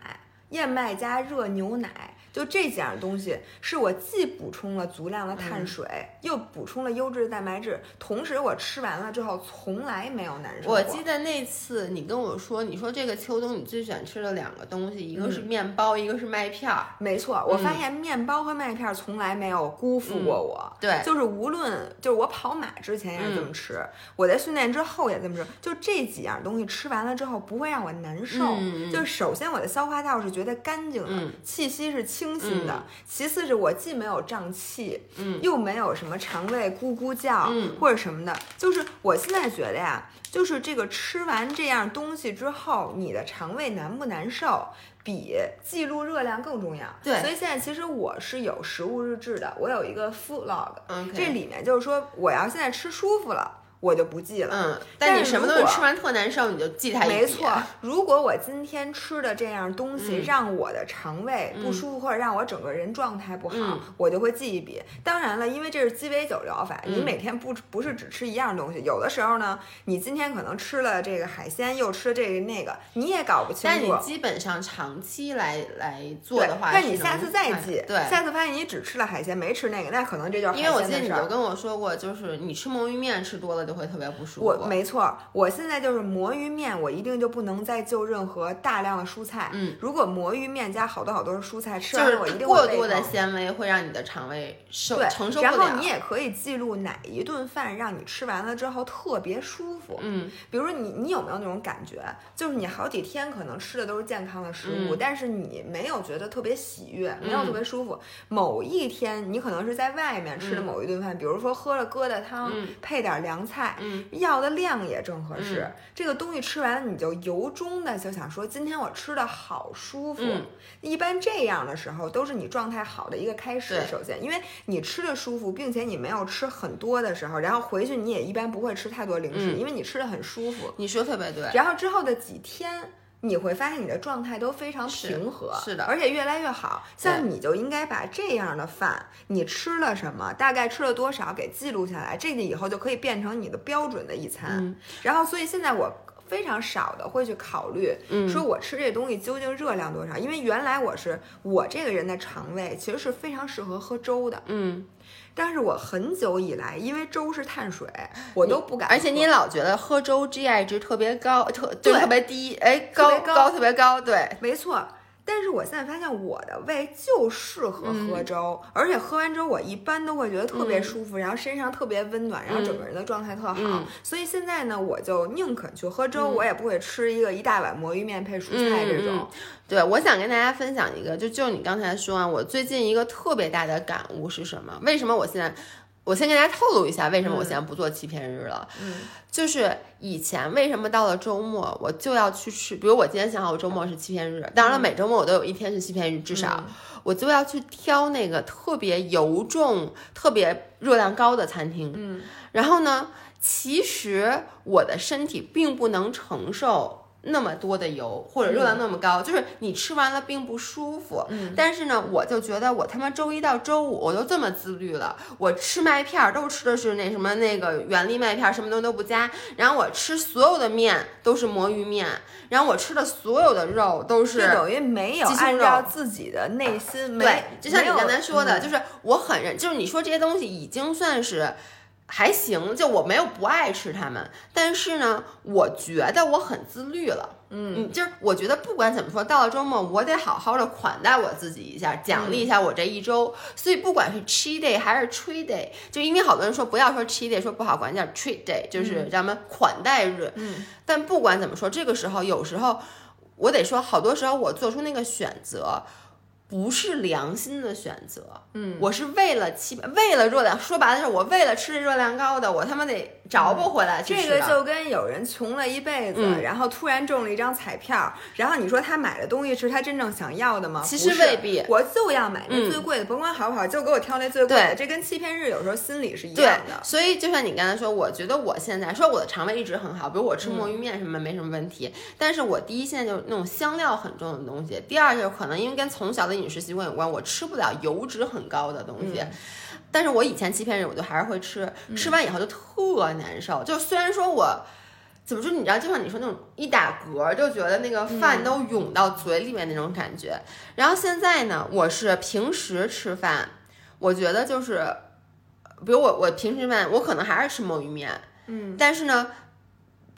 [SPEAKER 2] 燕麦加热牛奶。就这几样东西，是我既补充了足量的碳水，又补充了优质的蛋白质，同时我吃完了之后从来没有难受。
[SPEAKER 1] 我记得那次你跟我说，你说这个秋冬你最喜欢吃的两个东西，一个是面包，一个是麦片儿。
[SPEAKER 2] 没错，我发现面包和麦片从来没有辜负过我。
[SPEAKER 1] 对，
[SPEAKER 2] 就是无论就是我跑马之前也是这么吃，我在训练之后也这么吃，就这几样东西吃完了之后不会让我难受。就是首先我的消化道是觉得干净的，气息是清。清新的，其次是我既没有胀气，嗯，又没有什么肠胃咕咕叫，嗯，或者什么的，就是我现在觉得呀，就是这个吃完这样东西之后，你的肠胃难不难受，比记录热量更重要。
[SPEAKER 1] 对，
[SPEAKER 2] 所以现在其实我是有食物日志的，我有一个 food log，
[SPEAKER 1] 嗯，
[SPEAKER 2] 这里面就是说我要现在吃舒服了。我就不记了，
[SPEAKER 1] 嗯，但你什么东西吃完特难受，你就记它一
[SPEAKER 2] 没错，如果我今天吃的这样东西让我的肠胃不舒服，或者让我整个人状态不好，我就会记一笔。当然了，因为这是鸡尾酒疗法，你每天不不是只吃一样东西，有的时候呢，你今天可能吃了这个海鲜，又吃这个那个，你也搞不清楚。
[SPEAKER 1] 但你基本上长期来来做的话，
[SPEAKER 2] 那你下次再记，
[SPEAKER 1] 对，
[SPEAKER 2] 下次发现你只吃了海鲜，没吃那个，那可能这就是
[SPEAKER 1] 因为我记得你就跟我说过，就是你吃魔芋面吃多了。就会特别不舒服。
[SPEAKER 2] 我没错，我现在就是魔芋面，我一定就不能再就任何大量的蔬菜。
[SPEAKER 1] 嗯，
[SPEAKER 2] 如果魔芋面加好多好多的蔬菜，吃完我一定
[SPEAKER 1] 过多的纤维会让你的肠胃受承受
[SPEAKER 2] 不了。然后你也可以记录哪一顿饭让你吃完了之后特别舒服。
[SPEAKER 1] 嗯，
[SPEAKER 2] 比如说你你有没有那种感觉，就是你好几天可能吃的都是健康的食物，但是你没有觉得特别喜悦，没有特别舒服。某一天你可能是在外面吃的某一顿饭，比如说喝了疙瘩汤，配点凉菜。
[SPEAKER 1] 嗯，
[SPEAKER 2] 要的量也正合适。这个东西吃完了，你就由衷的就想说，今天我吃的好舒服。一般这样的时候，都是你状态好的一个开始。首先，因为你吃的舒服，并且你没有吃很多的时候，然后回去你也一般不会吃太多零食，因为你吃的很舒服。
[SPEAKER 1] 你说特别对。
[SPEAKER 2] 然后之后的几天。你会发现你的状态都非常平和，
[SPEAKER 1] 是的，
[SPEAKER 2] 而且越来越好。像你就应该把这样的饭，你吃了什么，大概吃了多少，给记录下来，这个以后就可以变成你的标准的一餐。然后，所以现在我非常少的会去考虑，说我吃这东西究竟热量多少，因为原来我是我这个人的肠胃其实是非常适合喝粥的，
[SPEAKER 1] 嗯。
[SPEAKER 2] 但是我很久以来，因为粥是碳水，我都不敢。
[SPEAKER 1] 而且你老觉得喝粥 GI 值特别高，特对特别低，哎，高高特别高，对，
[SPEAKER 2] 没错。但是我现在发现我的胃就适合喝粥，而且喝完粥我一般都会觉得特别舒服，然后身上特别温暖，然后整个人的状态特好。所以现在呢，我就宁肯去喝粥，我也不会吃一个一大碗魔芋面配蔬菜这种。
[SPEAKER 1] 对，我想跟大家分享一个，就就你刚才说啊，我最近一个特别大的感悟是什么？为什么我现在？我先跟大家透露一下，为什么我现在不做欺骗日了。
[SPEAKER 2] 嗯，
[SPEAKER 1] 就是以前为什么到了周末我就要去吃，比如我今天想好我周末是欺骗日，当然了，每周末我都有一天是欺骗日，至少我就要去挑那个特别油重、特别热量高的餐厅。
[SPEAKER 2] 嗯，
[SPEAKER 1] 然后呢，其实我的身体并不能承受。那么多的油或者热量那么高，就是你吃完了并不舒服。
[SPEAKER 2] 嗯，
[SPEAKER 1] 但是呢，我就觉得我他妈周一到周五我都这么自律了，我吃麦片儿都吃的是那什么那个原粒麦片，什么东西都不加。然后我吃所有的面都是魔芋面，然后我吃的所有的肉都是
[SPEAKER 2] 等于没有按照自己的内心。
[SPEAKER 1] 对，就像你刚才说的，
[SPEAKER 2] 嗯
[SPEAKER 1] 就是我很认，就是你说这些东西已经算是。还行，就我没有不爱吃它们，但是呢，我觉得我很自律了。
[SPEAKER 2] 嗯，
[SPEAKER 1] 就是我觉得不管怎么说，到了周末我得好好的款待我自己一下，奖励一下我这一周。所以不管是 cheat day 还是 treat day，就因为好多人说不要说 cheat day，说不好管叫 treat day，就是咱们款待日。
[SPEAKER 2] 嗯，
[SPEAKER 1] 但不管怎么说，这个时候有时候我得说，好多时候我做出那个选择。不是良心的选择，
[SPEAKER 2] 嗯，
[SPEAKER 1] 我是为了欺，为了热量，说白了是我为了吃这热量高的，我他妈得着不回来去
[SPEAKER 2] 这个就跟有人穷了一辈子，
[SPEAKER 1] 嗯
[SPEAKER 2] 然后突然中了一张彩票，然后你说他买的东西是他真正想要的吗？
[SPEAKER 1] 其实
[SPEAKER 2] 不是
[SPEAKER 1] 未必
[SPEAKER 2] 我就要买那最贵的，甭管好不好，就给我挑那最贵的。
[SPEAKER 1] 对
[SPEAKER 2] 这跟欺骗日有时候心理是一样的。，
[SPEAKER 1] 所以就像你刚才说，我觉得我现在说我的肠胃一直很好，比如我吃魔芋面什么没什么问题，但是我第一现在就是那种香料很重的东西，第二就是可能因为跟从小的饮食习惯有关，我吃不了油脂很高的东西。但是我以前欺骗人我就还是会吃，吃完以后就特难受。就虽然说我怎么说，你知道，就像你说那种一打嗝就觉得那个饭都涌到嘴里面那种感觉。然后现在呢，我是平时吃饭，我觉得就是，比如我我平时吃饭，我可能还是吃墨鱼面，
[SPEAKER 2] 嗯，
[SPEAKER 1] 但是呢。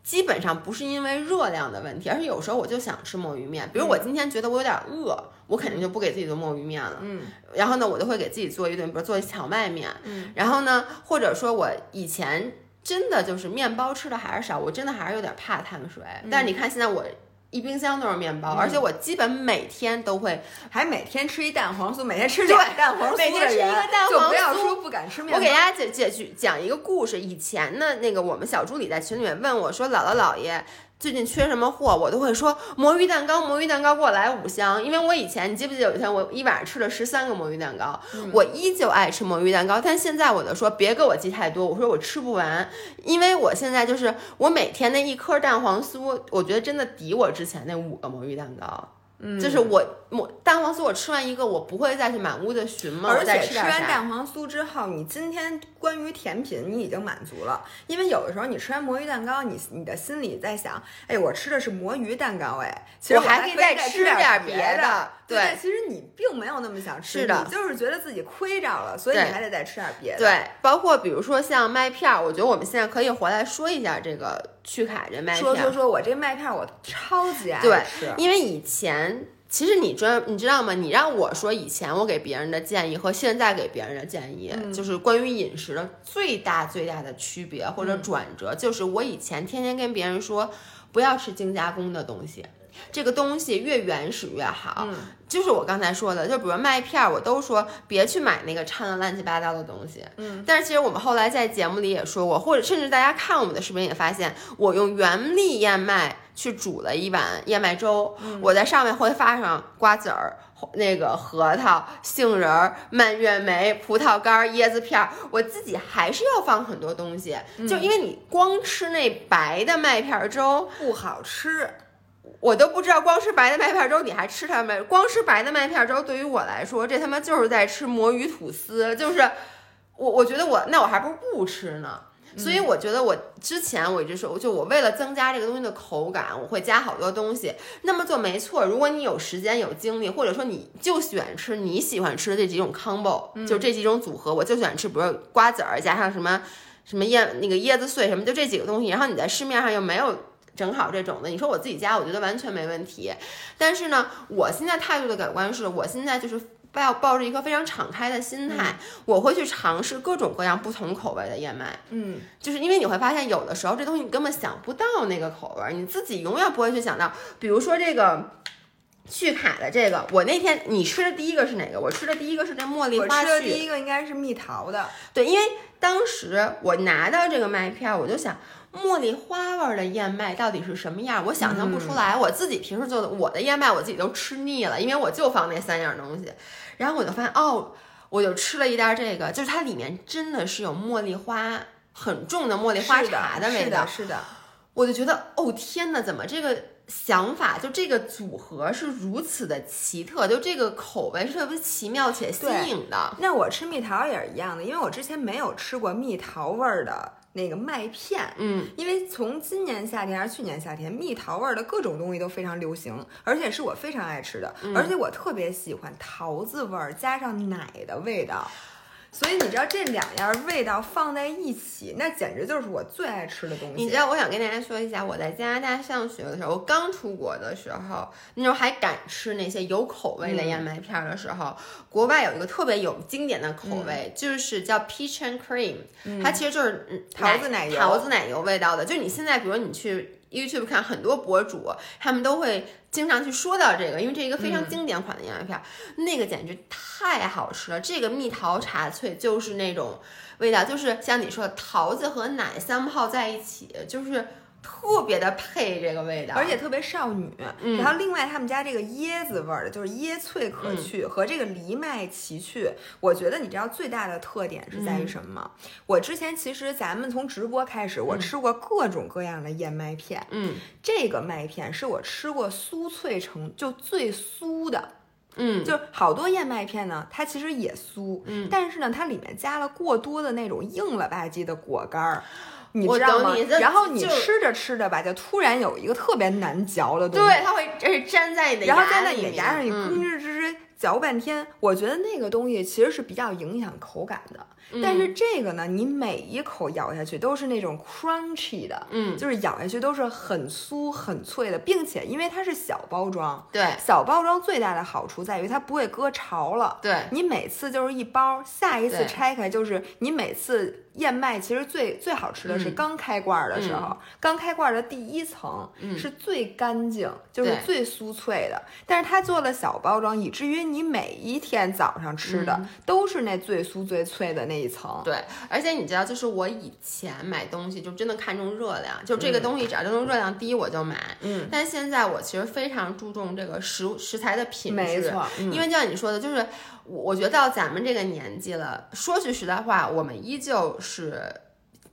[SPEAKER 1] 基本上不是因为热量的问题，而是有时候我就想吃墨鱼面。比如我今天觉得我有点饿，我肯定就不给自己做墨鱼面了。
[SPEAKER 2] 嗯，
[SPEAKER 1] 然后呢，我就会给自己做一顿，比如做一荞麦面。
[SPEAKER 2] 嗯，
[SPEAKER 1] 然后呢，或者说我以前真的就是面包吃的还是少，我真的还是有点怕碳水。但是你看现在我一冰箱都是面包，而且我基本每天都会。
[SPEAKER 2] 还每天吃一蛋黄酥，每天吃俩蛋黄酥，
[SPEAKER 1] 每天吃一个蛋黄
[SPEAKER 2] 就不要
[SPEAKER 1] 酥
[SPEAKER 2] 说不敢吃面包。
[SPEAKER 1] 我给大家解解去讲一个故事。以前呢，那个我们小助理在群里面问我说：“姥姥姥爷。”最近缺什么货，我都会说魔芋蛋糕，魔芋蛋糕给我来五箱。因为我以前，你记不记得有一天我一晚上吃了十三个魔芋蛋糕，我依旧爱吃魔芋蛋糕。但现在我就说别给我寄太多，我说我吃不完，因为我现在就是我每天那一颗蛋黄酥，我觉得真的抵我之前那五个魔芋蛋糕。
[SPEAKER 2] 嗯，
[SPEAKER 1] 就是我我蛋黄酥，我吃完一个，我不会再去满屋子寻摸，
[SPEAKER 2] 而且吃完。蛋黄酥之后，你今天关于甜品你已经满足了，因为有的时候你吃完魔芋蛋糕，你你的心里在想，哎，我吃的是魔芋蛋糕，哎，其实
[SPEAKER 1] 我还可以
[SPEAKER 2] 再
[SPEAKER 1] 再吃点
[SPEAKER 2] 点
[SPEAKER 1] 别
[SPEAKER 2] 的
[SPEAKER 1] 的。
[SPEAKER 2] 对
[SPEAKER 1] 对，
[SPEAKER 2] 其实你并没有那么想吃，
[SPEAKER 1] 是的
[SPEAKER 2] 你就是觉得自己亏着了，所以你还得再吃点别的。
[SPEAKER 1] 对，包括比如说像麦片儿，我觉得我们现在可以回来说一下这个趣卡这麦片。
[SPEAKER 2] 说说说，我这麦片我超级爱
[SPEAKER 1] 对
[SPEAKER 2] 吃，
[SPEAKER 1] 因为以前其实你知你知道吗？你让我说以前我给别人的建议和现在给别人的建议，
[SPEAKER 2] 嗯
[SPEAKER 1] 就是关于饮食的最大最大的区别或者
[SPEAKER 2] 嗯
[SPEAKER 1] 转折，就是我以前天天跟别人说不要吃精加工的东西。这个东西越原始越好，
[SPEAKER 2] 嗯
[SPEAKER 1] 就是我刚才说的，就比如麦片儿，我都说别去买那个掺了乱七八糟的东西。
[SPEAKER 2] 嗯，
[SPEAKER 1] 但是其实我们后来在节目里也说过，或者甚至大家看我们的视频也发现，我用原粒燕麦去煮了一碗燕麦粥，我在上面会发上瓜子儿。那个核桃、杏仁儿、蔓越莓、葡萄干儿、椰子片儿，我自己还是要放很多东西，就因为你光吃那白的麦片儿粥，
[SPEAKER 2] 不好吃。
[SPEAKER 1] 我都不知道光吃白的麦片粥你还吃它们？光吃白的麦片粥对于我来说，这他妈就是在吃魔芋吐司，就是我我觉得我那我还不如不吃呢。所以我觉得我之前我一直说，就我为了增加这个东西的口感，我会加好多东西。那么做没错，如果你有时间有精力，或者说你就喜欢吃你喜欢吃的这几种 combo，、就这几种组合，我就喜欢吃，比如瓜子儿加上什么什么椰那个椰子碎什么，就这几个东西。然后你在市面上又没有正好这种的，你说我自己加，我觉得完全没问题。但是呢，我现在态度的改观是，我现在就是抱抱着一颗非常敞开的心态，我会去尝试各种各样不同口味的燕麦。
[SPEAKER 2] 嗯，
[SPEAKER 1] 就是因为你会发现，有的时候这东西你根本想不到那个口味儿，你自己永远不会去想到。比如说这个去卡的这个，我那天你吃的第一个是哪个？我吃的第一个是这茉莉花。
[SPEAKER 2] 我吃的第一个应该是蜜桃的。
[SPEAKER 1] 对，因为当时我拿到这个麦片，我就想茉莉花味的燕麦到底是什么样，我想象不出来。我自己平时做的我的燕麦，我自己都吃腻了，因为我就放那三样东西。然后我就发现，哦，我就吃了一袋这个，就是它里面真的是有茉莉花很重的茉莉花茶
[SPEAKER 2] 的
[SPEAKER 1] 味道，
[SPEAKER 2] 是的。
[SPEAKER 1] 我就觉得，哦天呐，怎么这个？想法就这个组合是如此的奇特，就这个口味是特别奇妙且新颖的。
[SPEAKER 2] 那我吃蜜桃也是一样的，因为我之前没有吃过蜜桃味儿的那个麦片。
[SPEAKER 1] 嗯，
[SPEAKER 2] 因为从今年夏天还是去年夏天，蜜桃味儿的各种东西都非常流行，而且是我非常爱吃的，而且我特别喜欢桃子味儿加上奶的味道。所以你知道这两样味道放在一起，那简直就是我最爱吃的东西。
[SPEAKER 1] 你知道，我想跟大家说一下，我在加拿大上学的时候，我刚出国的时候，那时候还敢吃那些有口味的燕麦片的时候，国外有一个特别有经典的口味，就是叫 peach and cream，它其实就是
[SPEAKER 2] 桃子奶油，
[SPEAKER 1] 桃子奶油味道的。就你现在，比如你去。YouTube 看很多博主，他们都会经常去说到这个，因为这是一个非常经典款的燕麦片，那个简直太好吃了。这个蜜桃茶脆就是那种味道，就是像你说的桃子和奶三泡在一起，就是。特别的配这个味道，
[SPEAKER 2] 而且特别少女。然后另外他们家这个椰子味儿的，就是椰脆可去和这个藜麦奇趣。我觉得你知道最大的特点是在于什么吗？我之前其实咱们从直播开始，我吃过各种各样的燕麦片。
[SPEAKER 1] 嗯，
[SPEAKER 2] 这个麦片是我吃过酥脆成就最酥的。
[SPEAKER 1] 嗯，
[SPEAKER 2] 就是好多燕麦片呢，它其实也酥。
[SPEAKER 1] 嗯，
[SPEAKER 2] 但是呢，它里面加了过多的那种硬了吧唧的果干儿。
[SPEAKER 1] 你
[SPEAKER 2] 知道吗？然后
[SPEAKER 1] 你
[SPEAKER 2] 吃着吃着吧，就突然有一个特别难嚼的东
[SPEAKER 1] 西，对，它会这是粘在你的
[SPEAKER 2] 然后
[SPEAKER 1] 在
[SPEAKER 2] 那你的牙上，你吭哧吱吱嚼半天。我觉得那个东西其实是比较影响口感的。但是这个呢，你每一口咬下去都是那种 crunchy 的，
[SPEAKER 1] 嗯，
[SPEAKER 2] 就是咬下去都是很酥很脆的，并且因为它是小包装，
[SPEAKER 1] 对，
[SPEAKER 2] 小包装最大的好处在于它不会搁潮了，
[SPEAKER 1] 对，
[SPEAKER 2] 你每次就是一包，下一次拆开就是你每次燕麦其实最最好吃的是刚开罐的时候，刚开罐的第一层是最干净，就是最酥脆的，但是它做了小包装，以至于你每一天早上吃的都是那最酥最脆的那。一层。
[SPEAKER 1] 对，而且你知道，就是我以前买东西就真的看重热量，就这个东西只要这种热量低我就买。
[SPEAKER 2] 嗯，
[SPEAKER 1] 但现在我其实非常注重这个食食材的品质，
[SPEAKER 2] 没错，
[SPEAKER 1] 因为就像你说的，就是我我觉得到咱们这个年纪了，说句实在话，我们依旧是。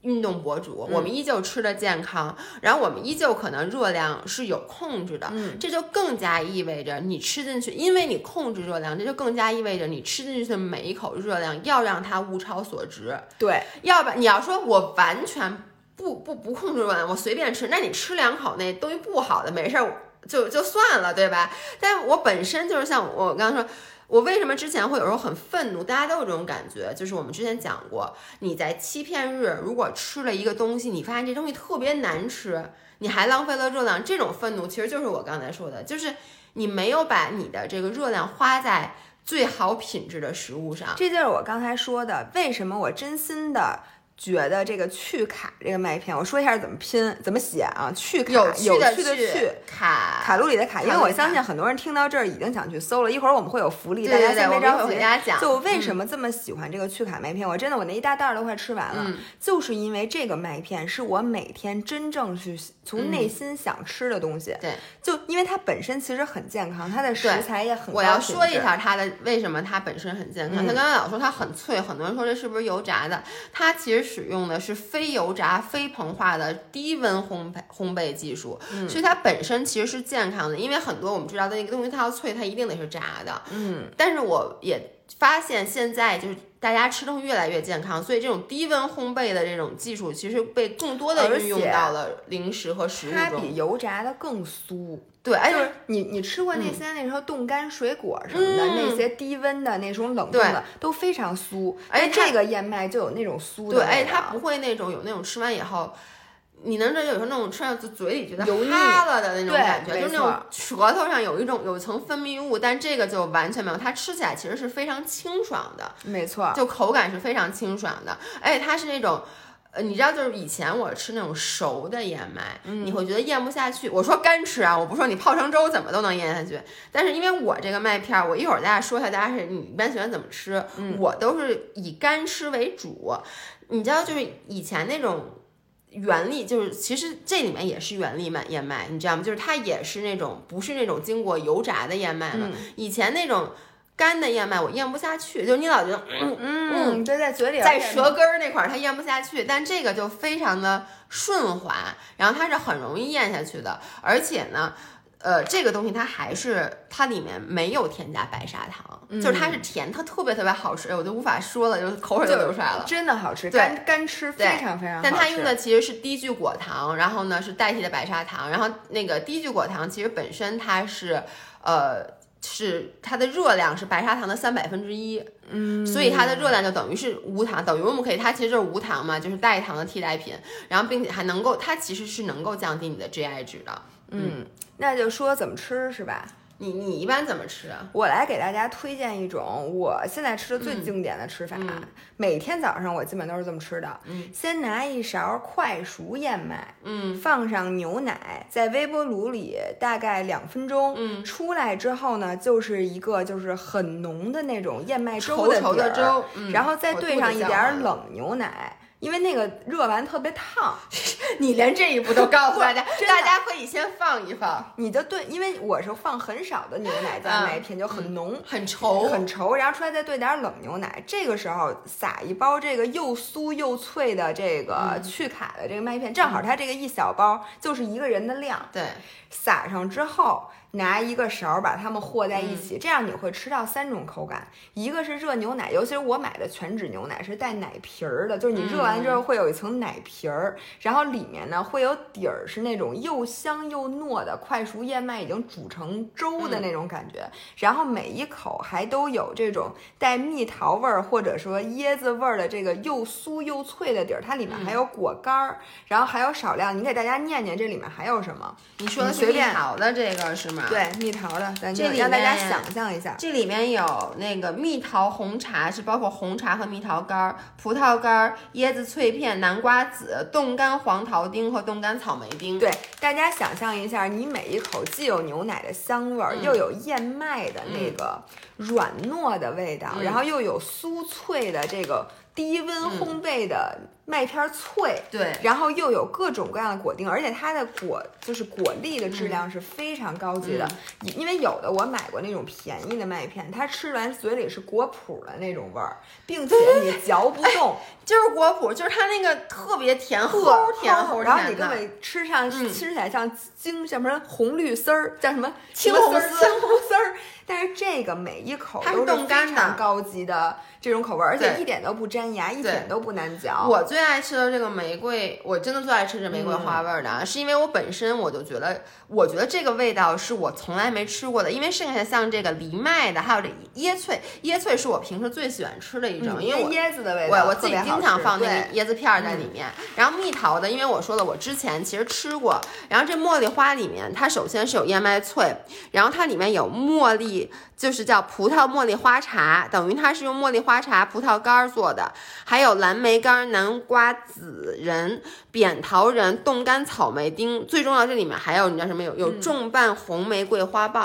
[SPEAKER 1] 运动博主，我们依旧吃的健康，然后我们依旧可能热量是有控制的，
[SPEAKER 2] 嗯，
[SPEAKER 1] 这就更加意味着你吃进去，因为你控制热量，这就更加意味着你吃进去的每一口热量要让它物超所值，
[SPEAKER 2] 对，
[SPEAKER 1] 要不然你要说我完全不不不控制热量，我随便吃，那你吃两口那东西不好的没事儿就就算了，对吧？但我本身就是像我刚刚说。我为什么之前会有时候很愤怒？大家都有这种感觉，就是我们之前讲过，你在欺骗日如果吃了一个东西，你发现这东西特别难吃，你还浪费了热量，这种愤怒其实就是我刚才说的，就是你没有把你的这个热量花在最好品质的食物上。
[SPEAKER 2] 这就是我刚才说的，为什么我真心的。觉得这个去卡这个麦片，我说一下怎么拼怎么写啊？去卡有
[SPEAKER 1] 趣
[SPEAKER 2] 的
[SPEAKER 1] 去卡
[SPEAKER 2] 卡路里的卡，因为我相信很多人听到这儿已经想去搜了。一会儿我们会有福利，
[SPEAKER 1] 大
[SPEAKER 2] 家先别着
[SPEAKER 1] 急。
[SPEAKER 2] 就为什么这么喜欢这个去卡麦片？我真的我那一大袋都快吃完了，就是因为这个麦片是我每天真正去从内心想吃的东西。
[SPEAKER 1] 对，
[SPEAKER 2] 就因为它本身其实很健康，它的食材也很。
[SPEAKER 1] 我要说一下它的为什么它本身很健康。它刚才老说它很脆，很多人说这是不是油炸的？它其实。使用的是非油炸、非膨化的低温烘焙烘焙技术，所以它本身其实是健康的。因为很多我们知道的那个东西，它要脆，它一定得是炸的。
[SPEAKER 2] 嗯，
[SPEAKER 1] 但是我也发现现在就是大家吃东西越来越健康，所以这种低温烘焙的这种技术其实被更多的运用到了零食和食物中。
[SPEAKER 2] 它比油炸的更酥。
[SPEAKER 1] 对，
[SPEAKER 2] 就是你你吃过那些那时候冻干水果什么的，那些低温的那种冷冻的都非常酥，
[SPEAKER 1] 而且
[SPEAKER 2] 这个燕麦就有那种酥
[SPEAKER 1] 的。对，哎，它不会那种有那种吃完以后，你能知道有时候那种吃上嘴里觉得油腻了的那种感觉，就是那种舌头上有一种有一层分泌物，但这个就完全没有，它吃起来其实是非常清爽的，
[SPEAKER 2] 没错，
[SPEAKER 1] 就口感是非常清爽的，而且它是那种。呃，你知道，就是以前我吃那种熟的燕麦，你会觉得咽不下去。我说干吃啊，我不说你泡成粥怎么都能咽下去。但是因为我这个麦片儿，我一会儿大家说一下，大家是你一般喜欢怎么吃？我都是以干吃为主。你知道，就是以前那种原力，就是其实这里面也是原力麦燕麦，你知道吗？就是它也是那种不是那种经过油炸的燕麦了。以前那种。干的燕麦我咽不下去，就是你老觉得，嗯
[SPEAKER 2] 嗯，就在嘴里，
[SPEAKER 1] 在舌根儿那块儿它咽不下去，但这个就非常的顺滑，然后它是很容易咽下去的，而且呢，呃，这个东西它还是它里面没有添加白砂糖，就是它是甜，它特别特别好吃，我就无法说了，就口水就流出来了，
[SPEAKER 2] 真的好吃，干干吃非常非常好
[SPEAKER 1] 但它用的其实是低聚果糖，然后呢是代替的白砂糖，然后那个低聚果糖其实本身它是，呃。是它的热量是白砂糖的三百分之一，
[SPEAKER 2] 嗯，
[SPEAKER 1] 所以它的热量就等于是无糖，等于我们可以，它其实就是无糖嘛，就是代糖的替代品，然后并且还能够，它其实是能够降低你的 GI 值的，
[SPEAKER 2] 嗯，那就说怎么吃是吧？
[SPEAKER 1] 你你一般怎么吃啊？
[SPEAKER 2] 我来给大家推荐一种我现在吃的最经典的吃法，每天早上我基本都是这么吃的。
[SPEAKER 1] 嗯，
[SPEAKER 2] 先拿一勺快熟燕麦，
[SPEAKER 1] 嗯，
[SPEAKER 2] 放上牛奶，在微波炉里大概两分钟，
[SPEAKER 1] 嗯，
[SPEAKER 2] 出来之后呢，就是一个就是很浓的那种燕麦
[SPEAKER 1] 粥
[SPEAKER 2] 的
[SPEAKER 1] 底儿，
[SPEAKER 2] 然后再兑上一点冷牛奶。因为那个热完特别烫，[laughs]
[SPEAKER 1] 你连这一步都告诉大家，大家可以先放一放。
[SPEAKER 2] 你就兑，因为我是放很少的牛奶在麦片，就很浓、
[SPEAKER 1] 很稠、
[SPEAKER 2] 很稠，然后出来再兑点冷牛奶。这个时候撒一包这个又酥又脆的这个去卡的这个麦片，正好它这个一小包就是一个人的量。
[SPEAKER 1] 对，
[SPEAKER 2] 撒上之后。拿一个勺把它们和在一起，这样你会吃到三种口感，一个是热牛奶，尤其是我买的全脂牛奶是带奶皮儿的，就是你热完之后会有一层奶皮儿，然后里面呢会有底儿是那种又香又糯的快熟燕麦已经煮成粥的那种感觉，然后每一口还都有这种带蜜桃味儿或者说椰子味儿的这个又酥又脆的底儿，它里面还有果干儿，然后还有少量，你给大家念念这里面还有什么？
[SPEAKER 1] 你说的是蜜桃的这个是吗？
[SPEAKER 2] 对，蜜桃的，咱
[SPEAKER 1] 这里
[SPEAKER 2] 让大家想象一下，
[SPEAKER 1] 这里面有那个蜜桃红茶，是包括红茶和蜜桃干、葡萄干、椰子脆片、南瓜籽、冻干黄桃丁和冻干草莓丁。
[SPEAKER 2] 对，大家想象一下，你每一口既有牛奶的香味儿，又有燕麦的那个软糯的味道，然后又有酥脆的这个。低温烘焙的麦片脆，
[SPEAKER 1] 对，
[SPEAKER 2] 然后又有各种各样的果丁，而且它的果就是果粒的质量是非常高级的。因为有的我买过那种便宜的麦片，它吃完嘴里是果脯的那种味儿，并且你嚼不动，[laughs]
[SPEAKER 1] 就是果脯，就是它那个特别甜齁甜齁甜
[SPEAKER 2] 然后你根本吃上吃起来像金什么红绿丝儿，叫什么
[SPEAKER 1] 青红丝、
[SPEAKER 2] 青红丝儿。但是这个每一口都是非常高级的这种口味，而且一点都不粘牙，一点都不难嚼。
[SPEAKER 1] 我最爱吃的这个玫瑰，我真的最爱吃这玫瑰花味的，是因为我本身我就觉得，我觉得这个味道是我从来没吃过的。因为剩下像这个藜麦的，还有这椰脆，椰脆是我平时最喜欢吃的一种，因为
[SPEAKER 2] 椰子的味道，
[SPEAKER 1] 我我自己经常放那个椰子片在里面。然后蜜桃的，因为我说了，我之前其实吃过。然后这茉莉花里面，它首先是有燕麦脆，然后它里面有茉莉。就是叫葡萄茉莉花茶，等于它是用茉莉花茶、葡萄干做的，还有蓝莓干、南瓜籽仁、扁桃仁、冻干草莓丁，最重要这里面还有你知道什么？有有重瓣红玫瑰花瓣。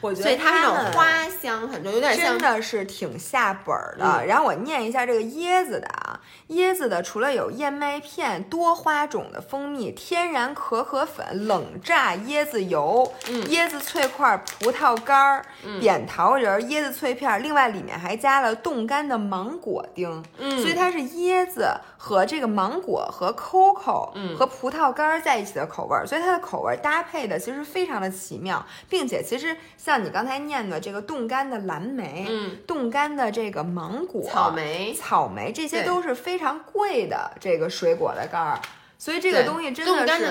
[SPEAKER 2] 我觉得
[SPEAKER 1] 它那种花香很重，有点
[SPEAKER 2] 像，真的是挺下本儿的。然后我念一下这个椰子的啊，椰子的除了有燕麦片、多花种的蜂蜜、天然可可粉、冷榨椰子油、椰子脆块、葡萄干儿、扁桃仁、椰子脆片，另外里面还加了冻干的芒果丁。
[SPEAKER 1] 嗯，
[SPEAKER 2] 所以它是椰子和这个芒果和 coco 和葡萄干在一起的口味儿，所以它的口味搭配的其实非常的奇妙，并且其实。像你刚才念的这个冻干的蓝莓，
[SPEAKER 1] 嗯，
[SPEAKER 2] 冻干的这个芒果、
[SPEAKER 1] 草莓、
[SPEAKER 2] 草莓，这些都是非常贵的这个水果的干儿，所以这个东西真的
[SPEAKER 1] 是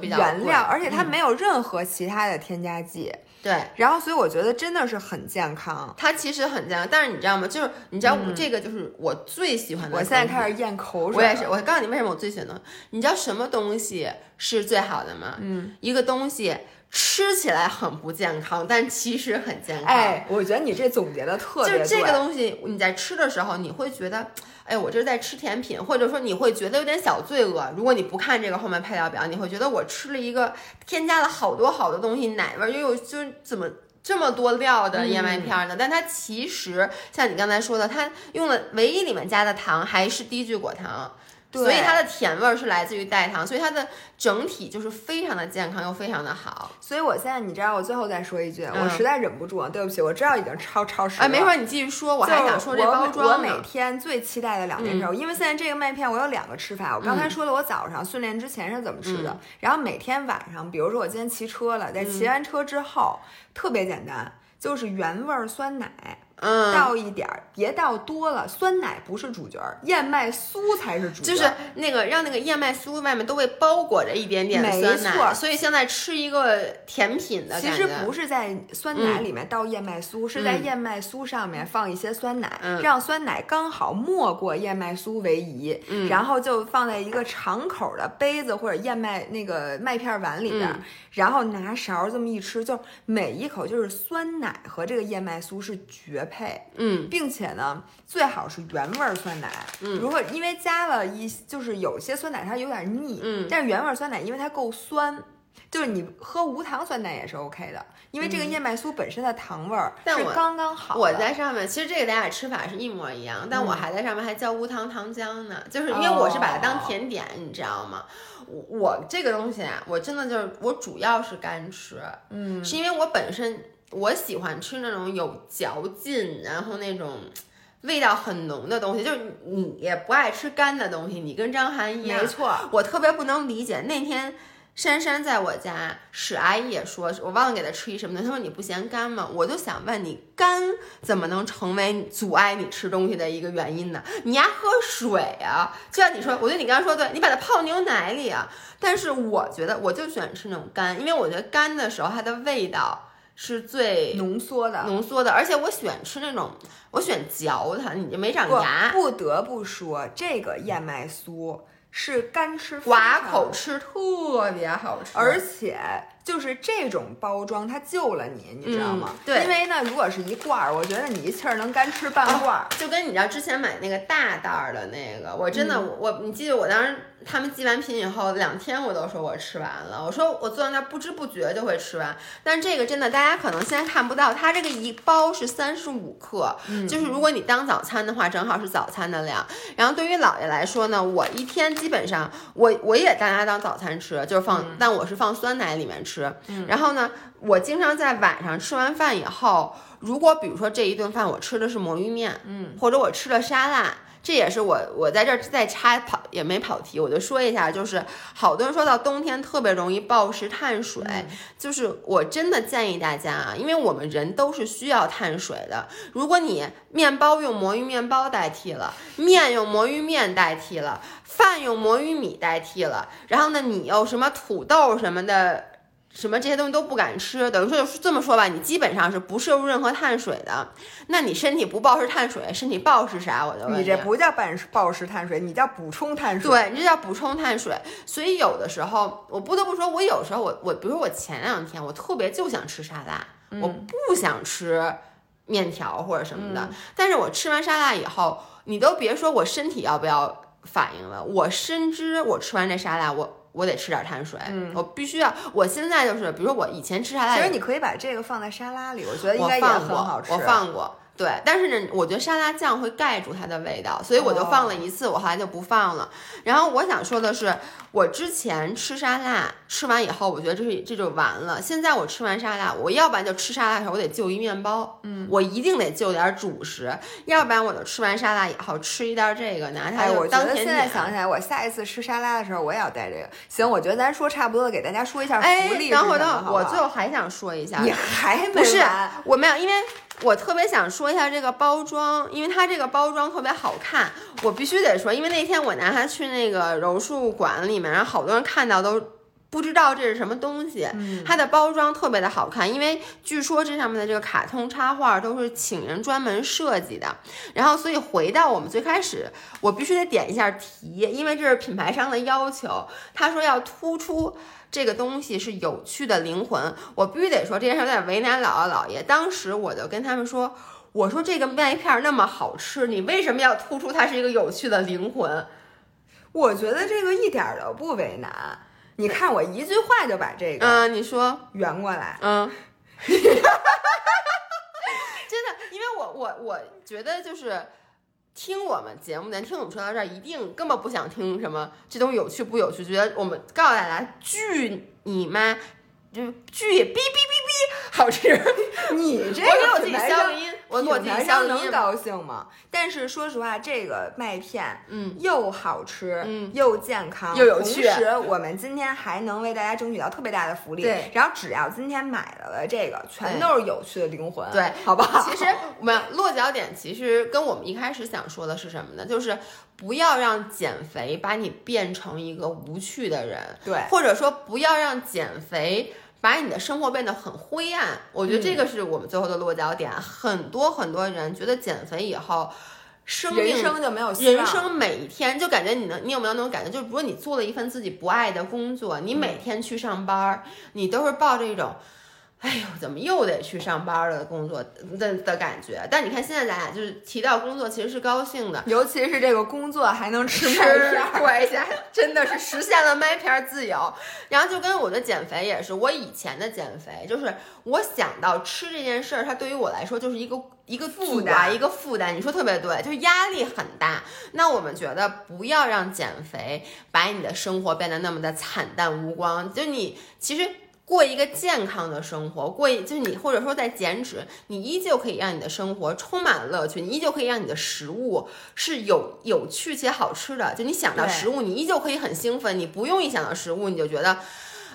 [SPEAKER 2] 原料，而且它没有任何其他的添加剂。
[SPEAKER 1] 对，
[SPEAKER 2] 然后所以我觉得真的是很健康，
[SPEAKER 1] 它其实很健康，但是你知道吗？就是你知道我这个就是我最喜欢的。
[SPEAKER 2] 我现在开始咽口水。
[SPEAKER 1] 我也是，我告诉你为什么我最喜欢的，你知道什么东西是最好的吗？嗯，一个东西吃起来很不健康，但其实很健康。
[SPEAKER 2] 哎，我觉得你这总结的特别
[SPEAKER 1] 就这个东西，你在吃的时候，你会觉得，哎，我这是在吃甜品，或者说你会觉得有点小罪恶。如果你不看这个后面配料表，你会觉得我吃了一个添加了好多好多东西，奶味又有就是怎么这么多料的燕麦片呢？但它其实像你刚才说的，它用了唯一里面加的糖还是低聚果糖。所以它的甜味儿是来自于代糖，所以它的整体就是非常的健康又非常的好。
[SPEAKER 2] 所以我现在你知道，我最后再说一句，我实在忍不住了，对不起，我知道已经超超时了。
[SPEAKER 1] 哎，没事，你继续说，我还想说这包装
[SPEAKER 2] 我每天最期待的两件事，因为现在这个麦片我有两个吃法。我刚才说了，我早上训练之前是怎么吃的，然后每天晚上，比如说我今天骑车了，在骑完车之后，特别简单，就是原味酸奶。
[SPEAKER 1] 嗯，
[SPEAKER 2] 倒一点儿，别倒多了。酸奶不是主角，燕麦酥才是主
[SPEAKER 1] 角。就是那个让那个燕麦酥外面都被包裹着一点点酸奶，没错所以现在吃一个甜品的
[SPEAKER 2] 其实不是在酸奶里面倒燕麦酥，是在燕麦酥上面放一些酸奶，让酸奶刚好没过燕麦酥为宜，然后就放在一个敞口的杯子或者燕麦那个麦片碗里边，然后拿勺这么一吃，就每一口就是酸奶和这个燕麦酥是绝。配，
[SPEAKER 1] 嗯，
[SPEAKER 2] 并且呢，最好是原味酸奶。嗯，如果因为加了一，就是有些酸奶它有点腻，
[SPEAKER 1] 嗯，
[SPEAKER 2] 但是原味酸奶因为它够酸，就是你喝无糖酸奶也是 OK 的，因为这个燕麦酥本身的糖味儿是刚刚好。
[SPEAKER 1] 我在上面，其实这个咱俩吃法是一模一样，但我还在上面还浇无糖糖浆呢，就是因为我是把它当甜点，你知道吗？我我这个东西啊，我真的就是我主要是干吃，
[SPEAKER 2] 嗯，
[SPEAKER 1] 是因为我本身。我喜欢吃那种有嚼劲，然后那种味道很浓的东西。就是你也不爱吃干的东西，你跟张涵一样。
[SPEAKER 2] 没错，
[SPEAKER 1] 我特别不能理解。那天珊珊在我家，史阿姨也说，我忘了给她吃一什么的。她说你不嫌干吗？我就想问你，干怎么能成为阻碍你吃东西的一个原因呢？你爱喝水啊！就像你说，我觉得你刚刚说对，你把它泡牛奶里啊。但是我觉得，我就喜欢吃那种干，因为我觉得干的时候它的味道。是最
[SPEAKER 2] 浓缩的，
[SPEAKER 1] 浓缩的，而且我喜欢吃那种，我喜欢嚼它，你就没长牙。
[SPEAKER 2] 不得不说，这个燕麦酥是干吃，
[SPEAKER 1] 寡口吃特别好吃，
[SPEAKER 2] 而且。就是这种包装，它救了你，你知道吗？
[SPEAKER 1] 对，
[SPEAKER 2] 因为呢，如果是一罐儿，我觉得你一气儿能干吃半罐儿。
[SPEAKER 1] 就跟你知道之前买那个大袋儿的那个，我真的我，你记得我当时他们寄完品以后，两天我都说我吃完了。我说我坐在那儿不知不觉就会吃完。但这个真的，大家可能现在看不到，它这个一包是三十五克，就是如果你当早餐的话，正好是早餐的量。然后对于姥爷来说呢，我一天基本上我我也大家当早餐吃，就是放，但我是放酸奶里面吃。吃，然后呢，我经常在晚上吃完饭以后，如果比如说这一顿饭我吃的是魔芋面，
[SPEAKER 2] 嗯，
[SPEAKER 1] 或者我吃了沙拉。这也是我我在这儿再插跑也没跑题，我就说一下，就是好多人说到冬天特别容易暴食碳水，就是我真的建议大家啊，因为我们人都是需要碳水的。如果你面包用魔芋面包代替了，面用魔芋面代替了，饭用魔芋米代替了，然后呢，你又什么土豆什么的。什么这些东西都不敢吃，等于说就是这么说吧，你基本上是不摄入任何碳水的。那你身体不暴食碳水，身体暴食啥？我就问
[SPEAKER 2] 你，这不叫暴暴食碳水，你叫补充碳水。
[SPEAKER 1] 对，你这叫补充碳水。所以有的时候，我不得不说，我有时候我我，比如说我前两天我特别就想吃沙拉，我不想吃面条或者什么的。但是我吃完沙拉以后，你都别说我身体要不要反应了，我深知我吃完这沙拉我。我得吃点碳水，我必须要。我现在就是，比如说我以前吃沙拉，
[SPEAKER 2] 其实你可以把这个放在沙拉里，我觉得应该也很好吃。
[SPEAKER 1] 我放过。对，但是呢，我觉得沙拉酱会盖住它的味道，所以我就放了一次，我后来就不放了。然后我想说的是，我之前吃沙拉，吃完以后，我觉得这是这就完了。现在我吃完沙拉，我要不然就吃沙拉的时候，我得就一面包，
[SPEAKER 2] 嗯，
[SPEAKER 1] 我一定得就点主食，要不然我就吃完沙拉以后吃一袋这个，拿它就当甜点。
[SPEAKER 2] 现在想起来，我下一次吃沙拉的时候，我也要带这个。行，我觉得咱说差不多了，给大家说一下福利。
[SPEAKER 1] 等会儿，等会儿，我最后还想说一下，
[SPEAKER 2] 你还
[SPEAKER 1] 不是我没有，因为。我特别想说一下这个包装，因为它这个包装特别好看，我必须得说，因为那天我拿它去那个柔术馆里面，然后好多人看到都不知道这是什么东西。它的包装特别的好看，因为据说这上面的这个卡通插画都是请人专门设计的。然后，所以回到我们最开始，我必须得点一下题，因为这是品牌商的要求，他说要突出。这个东西是有趣的灵魂，我必须得说这件事有点为难姥姥姥爷。当时我就跟他们说，我说这个麦片那么好吃，你为什么要突出它是一个有趣的灵魂？
[SPEAKER 2] 我觉得这个一点都不为难。你看我一句话就把这个，
[SPEAKER 1] 嗯，你说
[SPEAKER 2] 圆过来，
[SPEAKER 1] 嗯，[laughs] 真的，因为我我我觉得就是。听我们节目的，听我们说到这儿，一定根本不想听什么这东西有趣不有趣，觉得我们告诉大家，巨你妈，就巨哔哔哔哔好吃。[laughs]
[SPEAKER 2] 你这
[SPEAKER 1] 个品牌商，我我
[SPEAKER 2] 品牌商能高兴吗？但是说实话，这个麦片，
[SPEAKER 1] 嗯，
[SPEAKER 2] 又好吃，
[SPEAKER 1] 嗯，
[SPEAKER 2] 又健康，
[SPEAKER 1] 又有趣。
[SPEAKER 2] 同时，我们今天还能为大家争取到特别大的福利。
[SPEAKER 1] 对，
[SPEAKER 2] 然后只要今天买了的这个，全都是有趣的灵魂。
[SPEAKER 1] 对，
[SPEAKER 2] 好不好？
[SPEAKER 1] 其实我们落脚点其实跟我们一开始想说的是什么呢？就是不要让减肥把你变成一个无趣的人。
[SPEAKER 2] 对，
[SPEAKER 1] 或者说不要让减肥。把你的生活变得很灰暗，我觉得这个是我们最后的落脚点。很多很多人觉得减肥以后，生
[SPEAKER 2] 命人生就没有
[SPEAKER 1] 人生每一天就感觉你能，你有没有那种感觉？就是如果你做了一份自己不爱的工作，你每天去上班，你都是抱着一种。哎呦，怎么又得去上班了？工作的的感觉，但你看现在咱俩就是提到工作，其实是高兴的，
[SPEAKER 2] 尤其是这个工作还能吃
[SPEAKER 1] 麦片，一下 [laughs] 真的是实现了麦片自由。然后就跟我的减肥也是，我以前的减肥就是我想到吃这件事儿，它对于我来说就是一个一个负担，一个负担。你说特别对，就是压力很大。那我们觉得不要让减肥把你的生活变得那么的惨淡无光，就你其实。过一个健康的生活，过一就是你或者说在减脂，你依旧可以让你的生活充满乐趣，你依旧可以让你的食物是有有趣且好吃的。就你想到食物，你依旧可以很兴奋，你不用一想到食物你就觉得。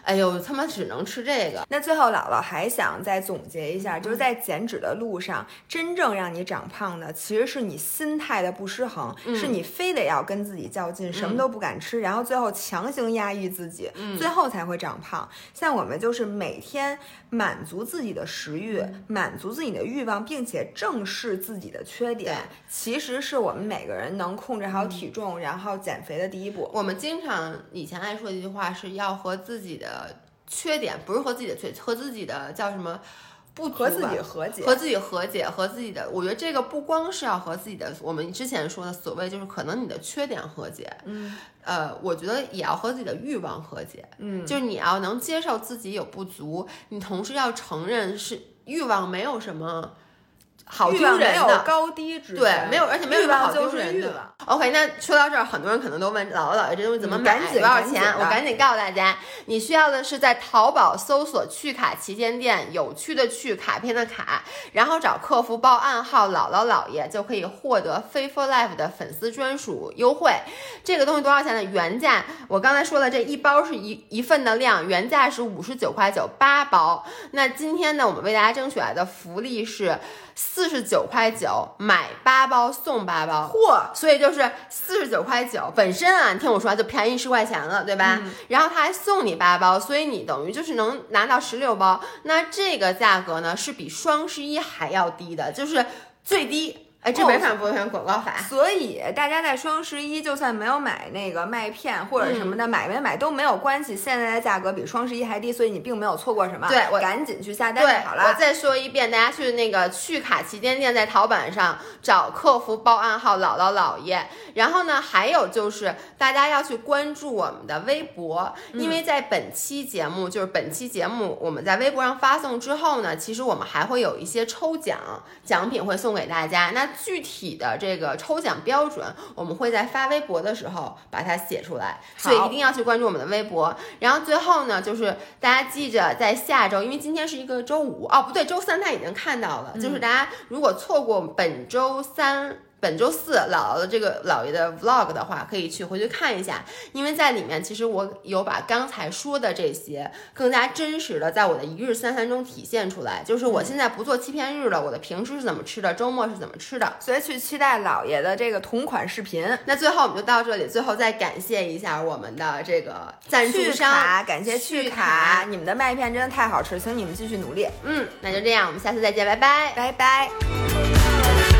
[SPEAKER 1] 哎呦，他妈只能吃这个。
[SPEAKER 2] 那最后姥姥还想再总结一下，就是在减脂的路上，真正让你长胖的，其实是你心态的不失衡，是你非得要跟自己较劲，什么都不敢吃，然后最后强行压抑自己，最后才会长胖。像我们就是每天满足自己的食欲，满足自己的欲望，并且正视自己的缺点，其实是我们每个人能控制好体重，然后减肥的第一步。
[SPEAKER 1] 我们经常以前爱说的一句话是要和自己的。缺点不是和自己的缺，和自己的叫什么不
[SPEAKER 2] 和自己和解，
[SPEAKER 1] 和自己和解，和自己的。我觉得这个不光是要和自己的，我们之前说的所谓就是可能你的缺点和解，
[SPEAKER 2] 嗯，
[SPEAKER 1] 呃，我觉得也要和自己的欲望和解，
[SPEAKER 2] 嗯，
[SPEAKER 1] 就是你要能接受自己有不足，你同时要承认是欲望没有什么。好丢人的
[SPEAKER 2] 高低之
[SPEAKER 1] 对，没有，而且没有什么好丢人
[SPEAKER 2] 的。
[SPEAKER 1] OK，那说到这儿，很多人可能都问姥姥姥爷这东西怎么买，多少钱？我赶紧告诉大家，你需要的是在淘宝搜索“趣卡旗舰店”，有趣的趣，卡片的卡，然后找客服报暗号“姥姥姥爷”，就可以获得 Faithful Life 的粉丝专属优惠。这个东西多少钱呢？原价我刚才说了，这一包是一一份的量，原价是五十九块九八包。那今天呢，我们为大家争取来的福利是。四十九块九买八包送八包，
[SPEAKER 2] 嚯！
[SPEAKER 1] 所以就是四十九块九本身啊，你听我说就便宜十块钱了，对吧？然后他还送你八包，所以你等于就是能拿到十六包。那这个价格呢，是比双十一还要低的，就是最低。哎，这违反不选广告法，
[SPEAKER 2] 所以大家在双十一就算没有买那个麦片或者什么的，买没买都没有关系。现在的价格比双十一还低，所以你并没有错过什么。
[SPEAKER 1] 对，
[SPEAKER 2] 我赶紧去下单就好了。
[SPEAKER 1] 我再说一遍，大家去那个趣卡旗舰店，在淘宝上找客服报暗号“姥姥姥爷”。然后呢，还有就是大家要去关注我们的微博，因为在本期节目，就是本期节目我们在微博上发送之后呢，其实我们还会有一些抽奖奖品会送给大家。那具体的这个抽奖标准，我们会在发微博的时候把它写出来，所以一定要去关注我们的微博。然后最后呢，就是大家记着，在下周，因为今天是一个周五哦，不对，周三他已经看到了，就是大家如果错过本周三。本周四姥姥的这个姥爷的 vlog 的话，可以去回去看一下，因为在里面其实我有把刚才说的这些更加真实的在我的一日三餐中体现出来。就是我现在不做欺骗日了，我的平时是怎么吃的，周末是怎么吃的，
[SPEAKER 2] 所以去期待姥爷的这个同款视频。
[SPEAKER 1] 那最后我们就到这里，最后再感谢一下我们的这个赞助商，
[SPEAKER 2] 感谢趣卡，你们的麦片真的太好吃，请你们继续努力。
[SPEAKER 1] 嗯，那就这样，我们下次再见，拜拜，
[SPEAKER 2] 拜拜。